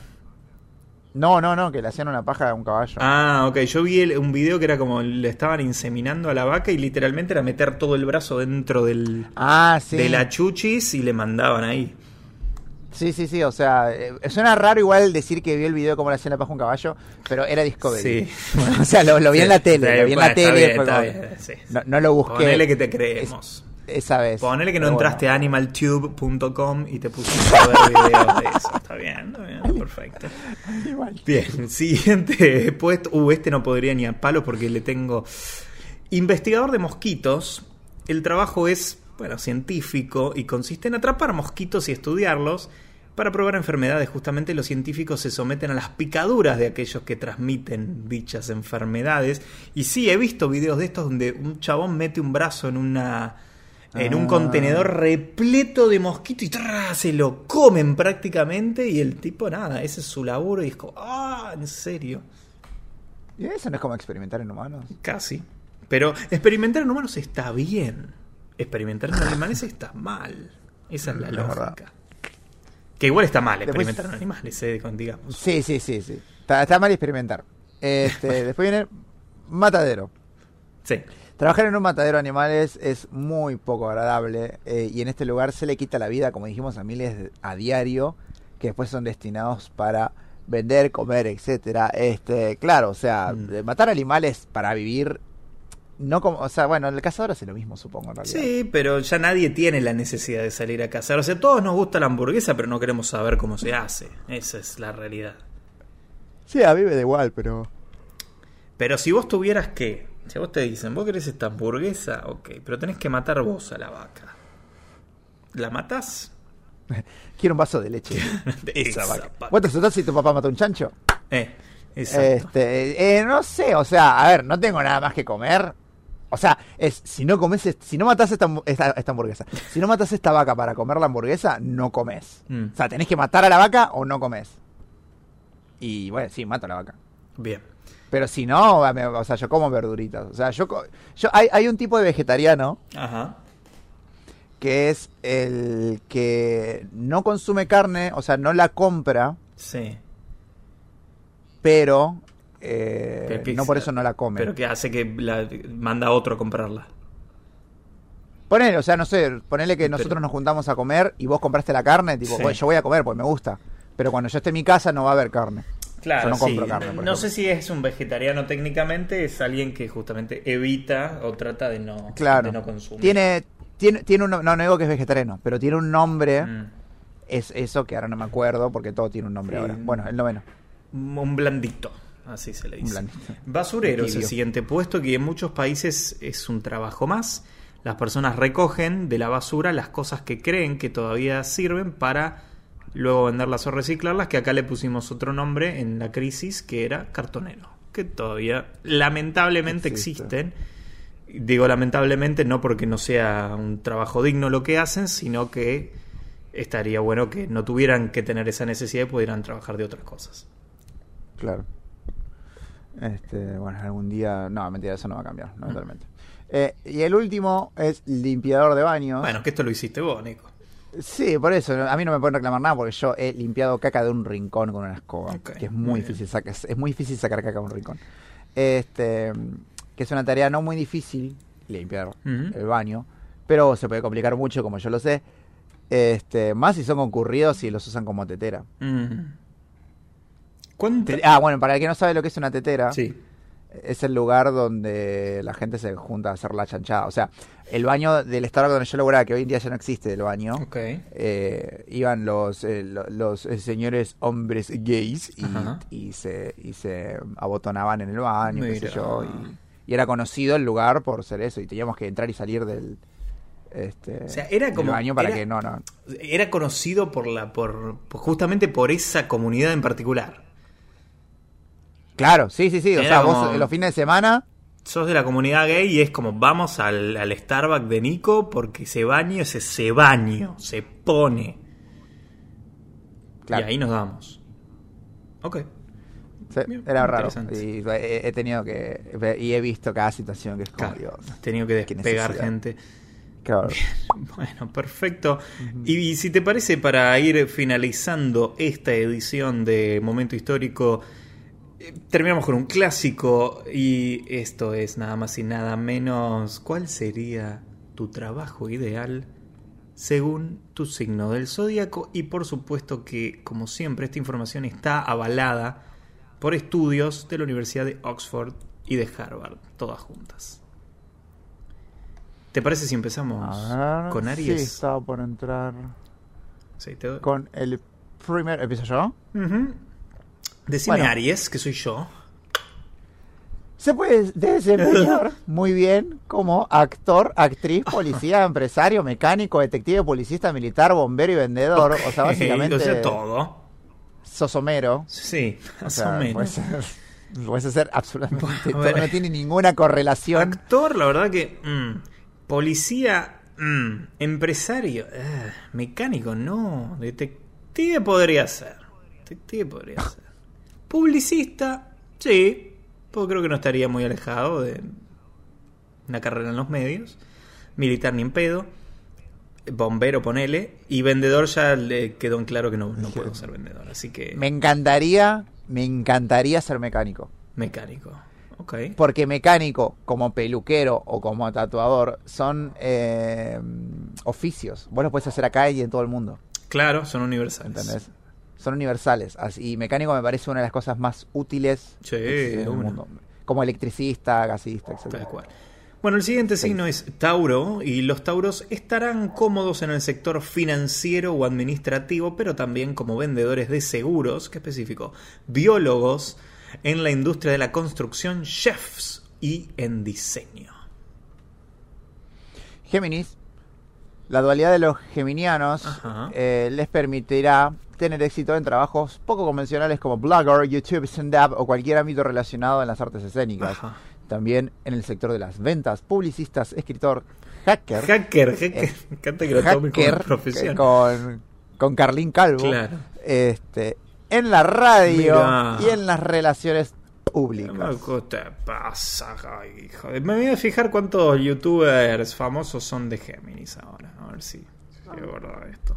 No, no, no, que le hacían una paja a un caballo. Ah, ok. Yo vi el- un video que era como le estaban inseminando a la vaca y literalmente era meter todo el brazo dentro del, Ah, sí. de la chuchis y le mandaban ahí. Sí, sí, sí, o sea, eh, suena raro igual decir que vio el video de cómo le hacían la paja a un caballo, pero era Discovery. Sí. [laughs] o sea, lo, lo vi en la Sí, tele, sí, lo vi en la tele. bien, como- bien, sí, sí. no lo busqué. Ponele que te creemos. Esa vez. Ponele que no entraste bueno. a animaltube.com y te pusiste a ver videos de eso. Está bien, está bien, perfecto. Igual. Bien, [laughs] siguiente puesto. Uh, este no podría ni a palo porque le tengo. Investigador de mosquitos. El trabajo es, bueno, científico y consiste en atrapar mosquitos y estudiarlos. Para probar enfermedades, justamente los científicos se someten a las picaduras de aquellos que transmiten dichas enfermedades. Y sí, he visto videos de estos donde un chabón mete un brazo en una. En un Ah. contenedor repleto de mosquitos y se lo comen prácticamente. Y el tipo, nada, ese es su laburo. Y es como, ¡ah! ¿En serio? ¿Y eso no es como experimentar en humanos? Casi. Pero experimentar en humanos está bien. experimentar en animales está mal. Esa es la verdad. lógica. Que igual está mal Después- experimentar en animales, eh, digamos. Sí, sí, sí, sí. Está, está mal experimentar. Este, [laughs] después viene matadero. Sí. Trabajar en un matadero de animales es muy poco agradable eh, y en este lugar se le quita la vida, como dijimos, a miles a diario que después son destinados para vender, comer, etcétera. Este, claro, o sea, Mm. matar animales para vivir, no como, o sea, bueno, el cazador hace lo mismo, supongo en realidad. Sí, pero ya nadie tiene la necesidad de salir a cazar. O sea, todos nos gusta la hamburguesa, pero no queremos saber cómo se hace. Esa es la realidad. Sí, a mí me da igual, pero Pero si vos tuvieras que, si a vos te dicen, vos querés esta hamburguesa, ok, pero tenés que matar vos a la vaca. ¿La matás? [laughs] quiero un vaso de leche. [laughs] De Esa esa vaca. vaca. ¿Vos te asustás si tu papá mata un chancho? Eh. Este, eh, no sé, o sea, a ver, no tengo nada más que comer. O sea, es si no comes, si no matas esta, hambu- esta, esta hamburguesa, si no matas esta vaca para comer la hamburguesa, no comes. Mm. O sea, tenés que matar a la vaca o no comes. Y bueno, sí, mato a la vaca. Bien. Pero si no, o sea, yo como verduritas. O sea, yo, yo hay, hay un tipo de vegetariano Ajá. que es el que no consume carne, o sea, no la compra, Sí. pero eh, que- no por eso no la come. Pero que hace que la, manda a otro a comprarla. Ponele, o sea, no sé, ponele que Pero- nosotros nos juntamos a comer y vos compraste la carne, tipo, Sí. "Bueno, yo voy a comer porque me gusta. Pero cuando yo esté en mi casa no va a haber carne. Claro, Yo no compro sí. carne, por no ejemplo. sé si es un vegetariano técnicamente, es alguien que justamente evita o trata de no, Claro. de no consumir. Tiene, tiene, tiene un, no, no digo que es vegetariano, pero tiene un nombre, Mm. es eso que ahora no me acuerdo porque todo tiene un nombre Sí. ahora. Bueno, el noveno. Un blandito, así se le dice. blandito. Basurero es el siguiente puesto que en muchos países es un trabajo más. Las personas recogen de la basura las cosas que creen que todavía sirven para luego venderlas o reciclarlas, que acá le pusimos otro nombre en la crisis que era cartonero, que todavía lamentablemente Existe. existen. Digo lamentablemente no porque no sea un trabajo digno lo que hacen, sino que estaría bueno que no tuvieran que tener esa necesidad y pudieran trabajar de otras cosas. Claro. Este, bueno, algún día. No, mentira, eso no va a cambiar, lamentablemente. Eh, y el último es limpiador de baños. Bueno, que esto lo hiciste vos, Nico. Sí, por eso. A mí no me pueden reclamar nada porque yo he limpiado caca de un rincón con una escoba. Que es muy difícil sacar, es muy difícil sacar caca de un rincón. Este, que es una tarea no muy difícil limpiar el baño, pero se puede complicar mucho, como yo lo sé. Este, más si son concurridos y los usan como tetera. ¿Cuánto? Te- ah, bueno, para el que no sabe lo que es una tetera, Sí. es el lugar donde la gente se junta a hacer la chanchada. O sea, el baño del Starbucks donde yo laburaba, que hoy en día ya no existe el baño, eh, iban los, eh, lo- los eh, señores hombres gays y, se, y se abotonaban en el baño, qué sé yo. Y, y era conocido el lugar por ser eso. Y teníamos que entrar y salir del, este, O sea, era del como- baño para era- que no, no. Era conocido por la, por, por- justamente por esa comunidad en particular. Claro, sí, sí, sí. O Era sea, como- vos los fines de semana. Sos de la comunidad gay y es como vamos al, al Starbucks de Nico porque ese baño es ese baño, se pone. Claro. Y ahí nos damos. Ok. sí, era raro. Y he, he tenido que. Y he visto cada situación que es como, Claro, Dios. Has tenido que despegar gente. Claro. [laughs] Bueno, perfecto. Y, si te parece, para ir finalizando esta edición de Momento Histórico, terminamos con un clásico y esto es nada más y nada menos. ¿Cuál sería tu trabajo ideal según tu signo del zodíaco? Y por supuesto que, como siempre, esta información está avalada por estudios de la Universidad de Oxford y de Harvard, todas juntas. ¿Te parece si empezamos ver, con Sí, Aries? estaba por entrar Sí, te doy. con el primer. ¿Empiezo yo? Decime Bueno. Aries, que soy yo. Se puede desempeñar [laughs] muy bien como actor, actriz, policía, [laughs] empresario, mecánico, detective, policista, militar, bombero y vendedor. O sea, básicamente. O sea, todo. Sosomero. Sí, O sea, o menos. Puede ser, puede ser absolutamente. Bueno, todo, no tiene ninguna correlación. Actor, la verdad que. mm, policía. mm, empresario. ah, mecánico, no. Detective podría ser. Detective podría ser. Publicista, sí. Pues creo que no estaría muy alejado de una carrera en los medios. militar ni en pedo, bombero ponele, y vendedor ya le quedó en claro que no, no puedo ser vendedor, así que Me encantaría, me encantaría ser mecánico. mecánico. Ok. Porque mecánico, como peluquero o como tatuador, son eh, oficios. Vos los puedes hacer acá y en todo el mundo. Claro, son universales. ¿Entendés? Son universales. Así, y mecánico me parece una de las cosas más útiles Sí, en de el mundo. Como electricista, gasista, etc. Tal cual. Bueno, el siguiente signo es Tauro y los Tauros estarán cómodos en el sector financiero o administrativo, pero también como vendedores de seguros, ¿qué específico? Biólogos en la industria de la construcción, chefs y en diseño. Géminis, la dualidad de los geminianos eh, les permitirá tener éxito en trabajos poco convencionales como blogger, YouTube, stand-up o cualquier ámbito relacionado en las artes escénicas. Ajá. También en el sector de las ventas, publicistas, escritor, hacker. Hacker, hacker. Me encanta que lo como Eh, profesión. eh, con, con Carlín Calvo. Claro. Este, en la radio Mirá. y en las relaciones ¿Qué públicas. te pasa, hijo de- Me voy a fijar cuántos youtubers famosos son de Géminis ahora. A ver si es verdad esto.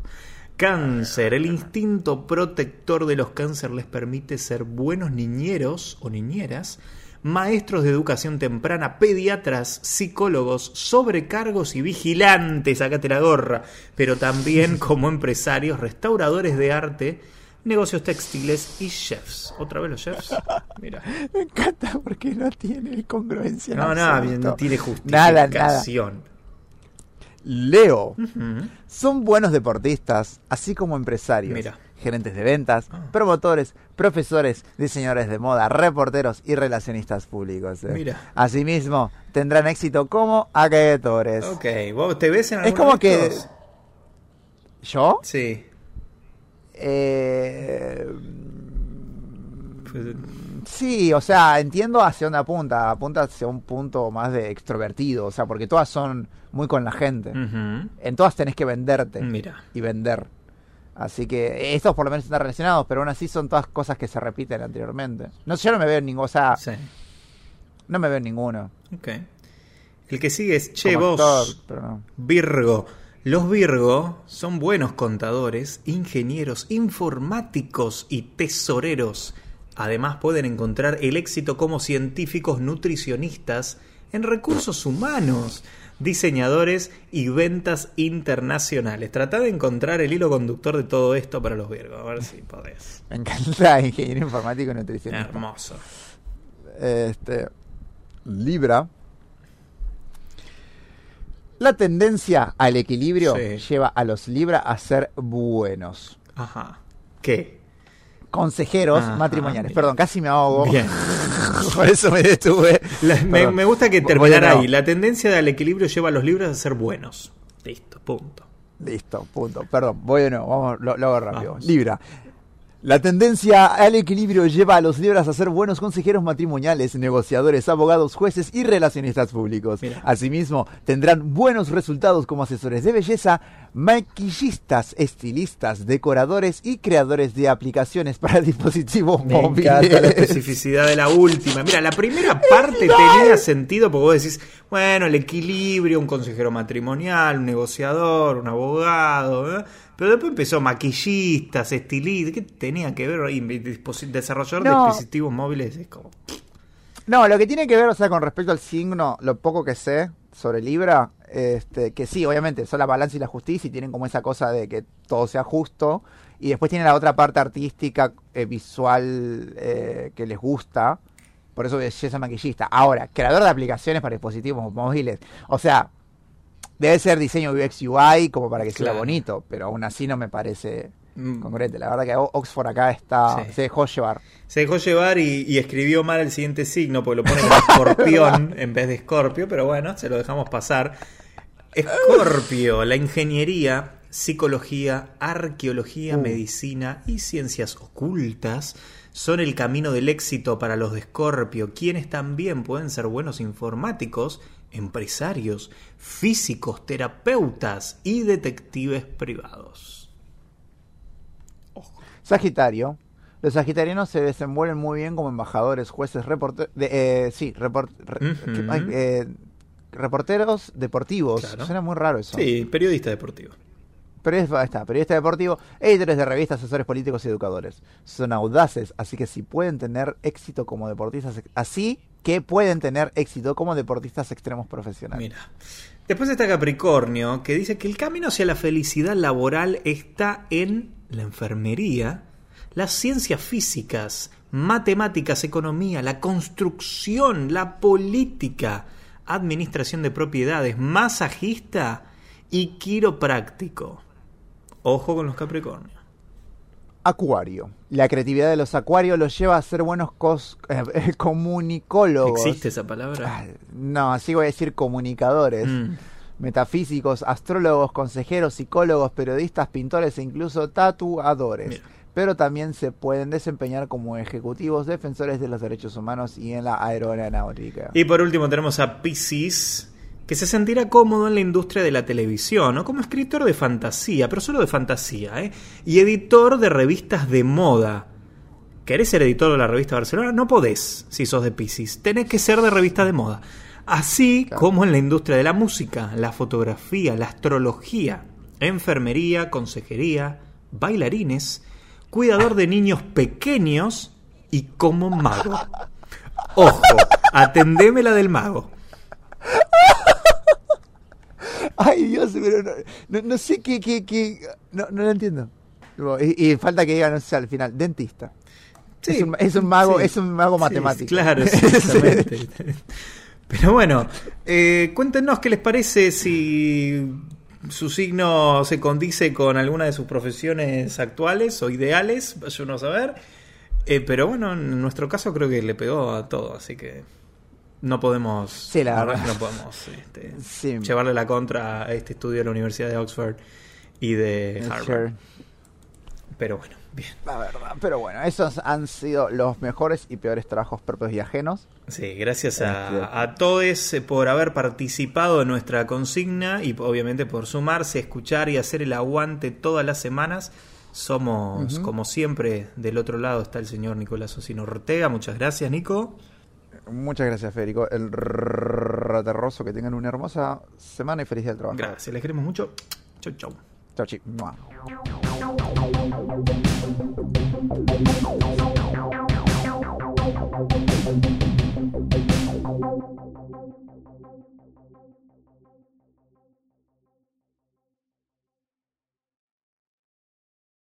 Cáncer. El instinto protector de los cáncer les permite ser buenos niñeros o niñeras, maestros de educación temprana, pediatras, psicólogos, sobrecargos y vigilantes, sacate la gorra, pero también [laughs] como empresarios, restauradores de arte, negocios textiles y chefs. ¿Otra vez los chefs? Mira. [laughs] Me encanta porque no tiene congruencia. en No, no, no tiene Nada, nada. Leo. Son buenos deportistas, así como empresarios, Mira. gerentes de ventas, Ah. promotores, profesores, diseñadores de moda, reporteros y relacionistas públicos. eh. Mira. Asimismo, tendrán éxito como acreedores. Ok, ¿vos te ves en Es como de que... ¿Yo? Sí. Eh, Pues, Sí, o sea, entiendo hacia dónde apunta. Apunta hacia un punto más de extrovertido. O sea, porque todas son muy con la gente. En todas tenés que venderte Mira. y vender. Así que estos por lo menos están relacionados, pero aún así son todas cosas que se repiten anteriormente. No sé, yo no me veo en ninguno. O sea, Sí. no me veo en ninguno. Ok. El que sigue es Che Como vos, actor, pero no. Virgo. Los Virgo son buenos contadores, ingenieros, informáticos y tesoreros. Además pueden encontrar el éxito como científicos nutricionistas en recursos humanos, diseñadores y ventas internacionales. Trata de encontrar el hilo conductor de todo esto para los Virgo, a ver si podés. [laughs] Me encanta ingeniero informático y nutricionista. Hermoso. Este, Libra. La tendencia al equilibrio Sí. lleva a los Libra a ser buenos. Ajá. ¿Qué? Consejeros matrimoniales. Perdón, casi me ahogo. Bien. [laughs] Por eso me detuve. La- me, gusta que terminar ahí. La tendencia del equilibrio lleva a los libros a ser buenos. Listo, punto. Listo, punto. Perdón, voy de nuevo. Vamos, lo, lo hago rápido. Vamos. Libra. La tendencia al equilibrio lleva a los libras a ser buenos consejeros matrimoniales, negociadores, abogados, jueces y relacionistas públicos. Mira. Asimismo, tendrán buenos resultados como asesores de belleza, maquillistas, estilistas, decoradores y creadores de aplicaciones para [laughs] dispositivos Me móviles. encanta la especificidad de la última. Mira, la primera parte tenía sentido porque vos decís, bueno, el equilibrio, un consejero matrimonial, un negociador, un abogado. ¿eh? Pero después empezó maquillistas, estilistas. ¿Qué tenía que ver? Y Desarrollador de No. dispositivos móviles. Es como. No, lo que tiene que ver, o sea, con respecto al signo, lo poco que sé sobre Libra, este, que sí, obviamente, son la balanza y la justicia y tienen como esa cosa de que todo sea justo. Y después tiene la otra parte artística, eh, visual, eh, que les gusta. Por eso belleza maquillista. Ahora, creador de aplicaciones para dispositivos móviles. O sea, debe ser diseño UX UI como para que sea bonito, pero aún así no me parece Mm. congruente. La verdad que Oxford acá está, Sí. se dejó llevar. Se dejó llevar y, y escribió mal el siguiente signo porque lo pone como [laughs] escorpión en vez de escorpio, pero bueno, se lo dejamos pasar. Escorpio, la ingeniería, psicología, arqueología, Uh. medicina y ciencias ocultas son el camino del éxito para los de Escorpio, quienes también pueden ser buenos informáticos, empresarios, físicos, terapeutas y detectives privados. Sagitario. Los sagitarianos se desenvuelven muy bien como embajadores, jueces, reporteros. Eh, sí, report, re- Ujú. que- ay, eh, reporteros deportivos. Claro. Suena muy raro eso. Sí, periodista deportivo. Ahí está, periodista deportivo, editores de revistas, asesores políticos y educadores. Son audaces, así que si pueden tener éxito como deportistas, así que pueden tener éxito como deportistas extremos profesionales. Mira. Después está Capricornio, que dice que el camino hacia la felicidad laboral está en la enfermería, las ciencias físicas, matemáticas, economía, la construcción, la política, administración de propiedades, masajista y quiropráctico. Ojo con los Capricornios. Acuario. La creatividad de los acuarios los lleva a ser buenos cos- eh, [laughs] comunicólogos. ¿Existe esa palabra? Ah, No, así voy a decir comunicadores. Mm. Metafísicos, astrólogos, consejeros, psicólogos, periodistas, pintores e incluso tatuadores. Mira. Pero también se pueden desempeñar como ejecutivos, defensores de los derechos humanos y en la aeronáutica. Y por último tenemos a Pisces, que se sentirá cómodo en la industria de la televisión, ¿no? como escritor de fantasía, pero solo de fantasía, ¿eh? y editor de revistas de moda. ¿Querés ser editor de la revista Barcelona? No podés, si sos de Pisces. Tenés que ser de revista de moda. Así Claro. como en la industria de la música, la fotografía, la astrología, enfermería, consejería, bailarines, cuidador de niños pequeños y como mago. Ojo, atendeme la del mago. [laughs] Ay, Dios, pero no, no, no sé qué, qué, qué- no, no lo entiendo. Y, y falta que diga, no sé, al final, dentista. Sí, es, un, es un mago, sí. es un mago Sí, matemático. claro, [laughs] exactamente. Pero bueno, eh, cuéntenos qué les parece si su signo se condice con alguna de sus profesiones actuales o ideales, vaya uno a saber. Eh, pero bueno, en nuestro caso creo que le pegó a todo, así que no podemos, Sí, la no, verdad. no podemos este, Sí. llevarle la contra a este estudio de la Universidad de Oxford y de Harvard. Sure. Pero bueno, bien. La verdad, pero bueno, esos han sido los mejores y peores trabajos propios y ajenos. Sí, gracias Este. a, a todos eh, por haber participado en nuestra consigna y obviamente por sumarse, escuchar y hacer el aguante todas las semanas. Somos, como siempre, del otro lado está el señor Nicolás Osino Ortega. Muchas gracias, Nico. Muchas gracias, Federico. El raterroso, que tengan una hermosa semana y feliz día del trabajo. Gracias, les queremos mucho. Chau, chau. Chao, chi.